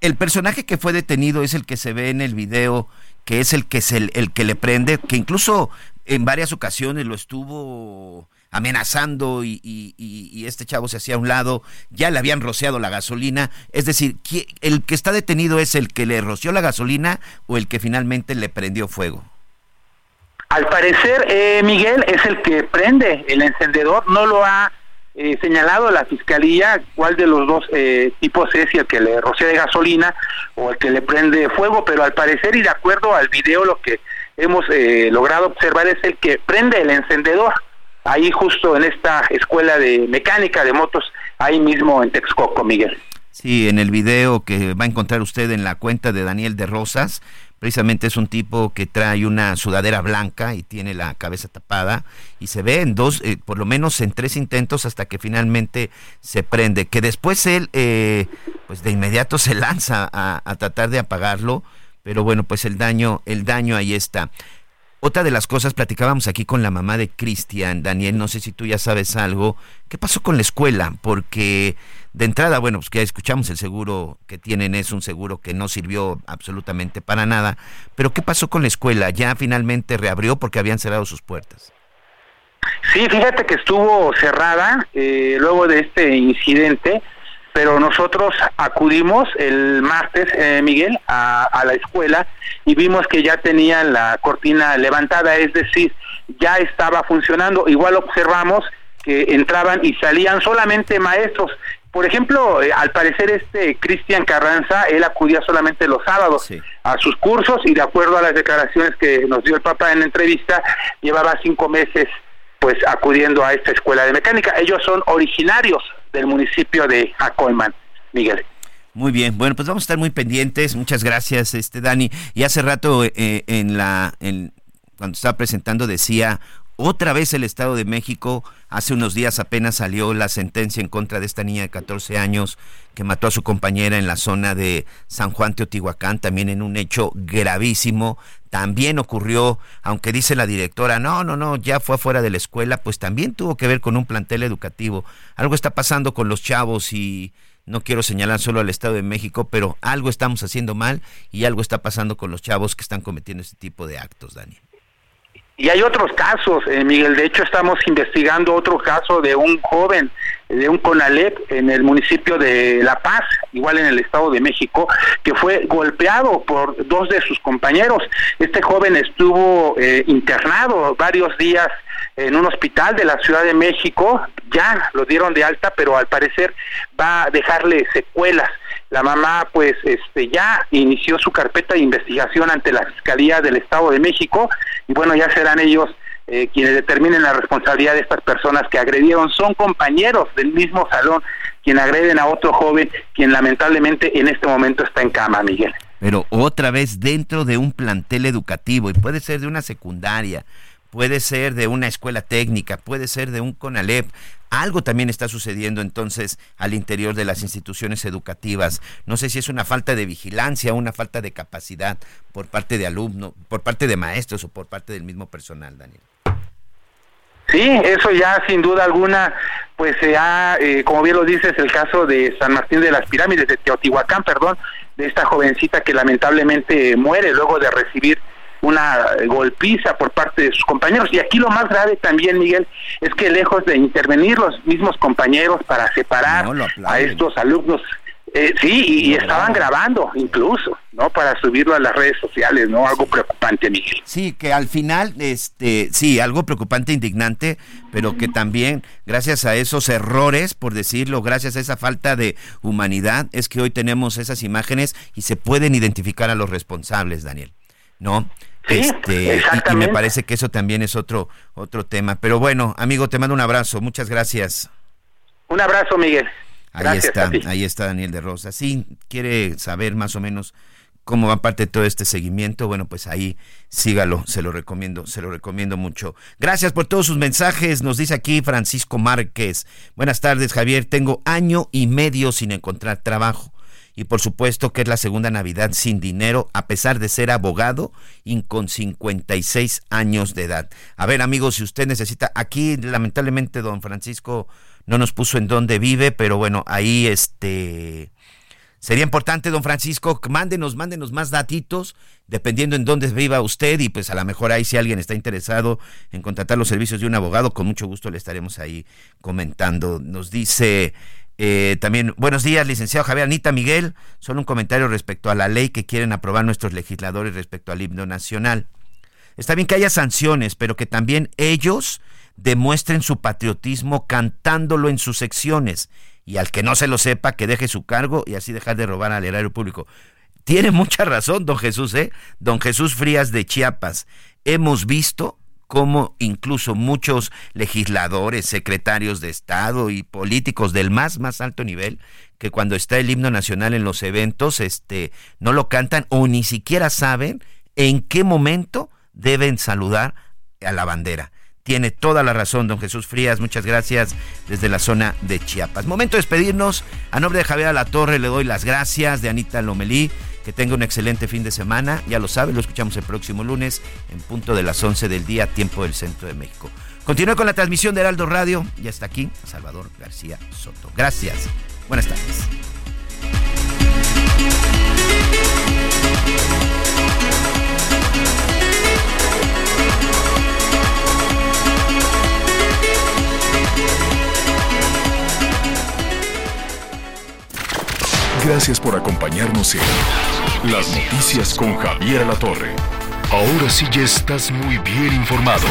el personaje que fue detenido es el que se ve en el video, que es el que es el, el que le prende, que incluso en varias ocasiones lo estuvo amenazando y, este chavo se hacía a un lado, ya le habían rociado la gasolina, es decir, ¿el que está detenido es el que le roció la gasolina o el que finalmente le prendió fuego? Al parecer, eh, Miguel es el que prende el encendedor, no lo ha eh, señalado la fiscalía cuál de los dos eh, tipos es, si el que le rocía de gasolina o el que le prende fuego, pero al parecer y de acuerdo al video lo que hemos logrado observar es el que prende el encendedor ahí justo en esta escuela de mecánica de motos, ahí mismo en Texcoco, Miguel. Sí, en el video que va a encontrar usted en la cuenta de Daniel de Rosas, precisamente es un tipo que trae una sudadera blanca y tiene la cabeza tapada y se ve en dos, eh, por lo menos en tres intentos hasta que finalmente se prende, que después él eh, pues de inmediato se lanza a, a tratar de apagarlo, pero bueno, pues el daño, el daño ahí está. Otra de las cosas, platicábamos aquí con la mamá de Cristian, Daniel, no sé si tú ya sabes algo, ¿qué pasó con la escuela? Porque de entrada, bueno, pues ya escuchamos el seguro que tienen, es un seguro que no sirvió absolutamente para nada, pero ¿qué pasó con la escuela? ¿Ya finalmente reabrió porque habían cerrado sus puertas? Sí, fíjate que estuvo cerrada eh, luego de este incidente pero nosotros acudimos el martes, eh, Miguel, a, la escuela y vimos que ya tenían la cortina levantada, es decir, ya estaba funcionando. Igual observamos que entraban y salían solamente maestros. Por ejemplo, eh, al parecer este Cristian Carranza, él acudía solamente los sábados a sus cursos y de acuerdo a las declaraciones que nos dio el papá en la entrevista, llevaba cinco meses pues acudiendo a esta escuela de mecánica. Ellos son originarios del municipio de Acolman, Miguel. Muy bien, bueno, pues vamos a estar muy pendientes. Muchas gracias, este Dani. Y hace rato eh, en la cuando estaba presentando decía otra vez el Estado de México, hace unos días apenas salió la sentencia en contra de esta niña de 14 años que mató a su compañera en la zona de San Juan Teotihuacán, también en un hecho gravísimo. También ocurrió, aunque dice la directora, no, no, no, ya fue afuera de la escuela, pues también tuvo que ver con un plantel educativo. Algo está pasando con los chavos y no quiero señalar solo al Estado de México, pero algo estamos haciendo mal y algo está pasando con los chavos que están cometiendo este tipo de actos, Daniel. Y hay otros casos, eh, Miguel. De hecho, estamos investigando otro caso de un joven, de un CONALEP en el municipio de La Paz, igual en el Estado de México, que fue golpeado por dos de sus compañeros. Este joven estuvo eh, internado varios días en un hospital de la Ciudad de México. Ya lo dieron de alta, pero al parecer va a dejarle secuelas. La mamá pues este ya inició su carpeta de investigación ante la Fiscalía del Estado de México y bueno, ya serán ellos eh, quienes determinen la responsabilidad de estas personas que agredieron. Son compañeros del mismo salón quien agreden a otro joven, quien lamentablemente en este momento está en cama, Miguel. Pero otra vez dentro de un plantel educativo y puede ser de una secundaria, puede ser de una escuela técnica, puede ser de un CONALEP. Algo también está sucediendo entonces al interior de las instituciones educativas. No sé si es una falta de vigilancia, una falta de capacidad por parte de alumnos, por parte de maestros o por parte del mismo personal, Daniel. Sí, eso ya sin duda alguna, pues se ha, eh, como bien lo dices, el caso de San Martín de las Pirámides, de Teotihuacán, perdón, de esta jovencita que lamentablemente muere luego de recibir una golpiza por parte de sus compañeros. Y aquí lo más grave también, Miguel, es que lejos de intervenir los mismos compañeros para separar a estos alumnos, eh, sí, y, estaban grabando incluso, ¿no? Para subirlo a las redes sociales, ¿no? Algo preocupante, Miguel. Sí, que al final, este, sí, algo preocupante, indignante, pero que también, gracias a esos errores, por decirlo, gracias a esa falta de humanidad, es que hoy tenemos esas imágenes y se pueden identificar a los responsables, Daniel, ¿no? Este, y, me parece que eso también es otro, otro tema. Pero bueno, amigo, te mando un abrazo. Muchas gracias. Un abrazo, Miguel. Ahí está, ahí está Daniel de Rosa. Sí, quiere saber más o menos cómo va parte de todo este seguimiento, bueno, pues ahí sígalo, se lo recomiendo, se lo recomiendo mucho. Gracias por todos sus mensajes, nos dice aquí Francisco Márquez. Buenas tardes, Javier, tengo año y medio sin encontrar trabajo y por supuesto que es la segunda Navidad sin dinero a pesar de ser abogado y con 56 años de edad. A ver amigos, si usted necesita, aquí lamentablemente don Francisco no nos puso en dónde vive, pero bueno, ahí este Sería importante, don Francisco, mándenos, mándenos más datitos, dependiendo en dónde viva usted, y pues a lo mejor ahí si alguien está interesado en contratar los servicios de un abogado, con mucho gusto le estaremos ahí comentando. Nos dice eh, también, buenos días, licenciado Javier Anita Miguel, solo un comentario respecto a la ley que quieren aprobar nuestros legisladores respecto al himno nacional. Está bien que haya sanciones, pero que también ellos demuestren su patriotismo cantándolo en sus secciones y al que no se lo sepa que deje su cargo y así dejar de robar al erario público. Tiene mucha razón, don Jesús, ¿eh? Don Jesús Frías de Chiapas. Hemos visto cómo incluso muchos legisladores, secretarios de Estado y políticos del más, más alto nivel, que cuando está el himno nacional en los eventos, este, no lo cantan o ni siquiera saben en qué momento deben saludar a la bandera. Tiene toda la razón, don Jesús Frías. Muchas gracias desde la zona de Chiapas. Momento de despedirnos. A nombre de Javier Alatorre le doy las gracias, de Anita Lomelí. Que tenga un excelente fin de semana. Ya lo sabe, lo escuchamos el próximo lunes en punto de las 11 del día, tiempo del centro de México. Continúe con la transmisión de Heraldo Radio. Ya está aquí Salvador García Soto. Gracias. Buenas tardes. Gracias por acompañarnos en Las Noticias con Javier La Torre. Ahora sí ya estás muy bien informado.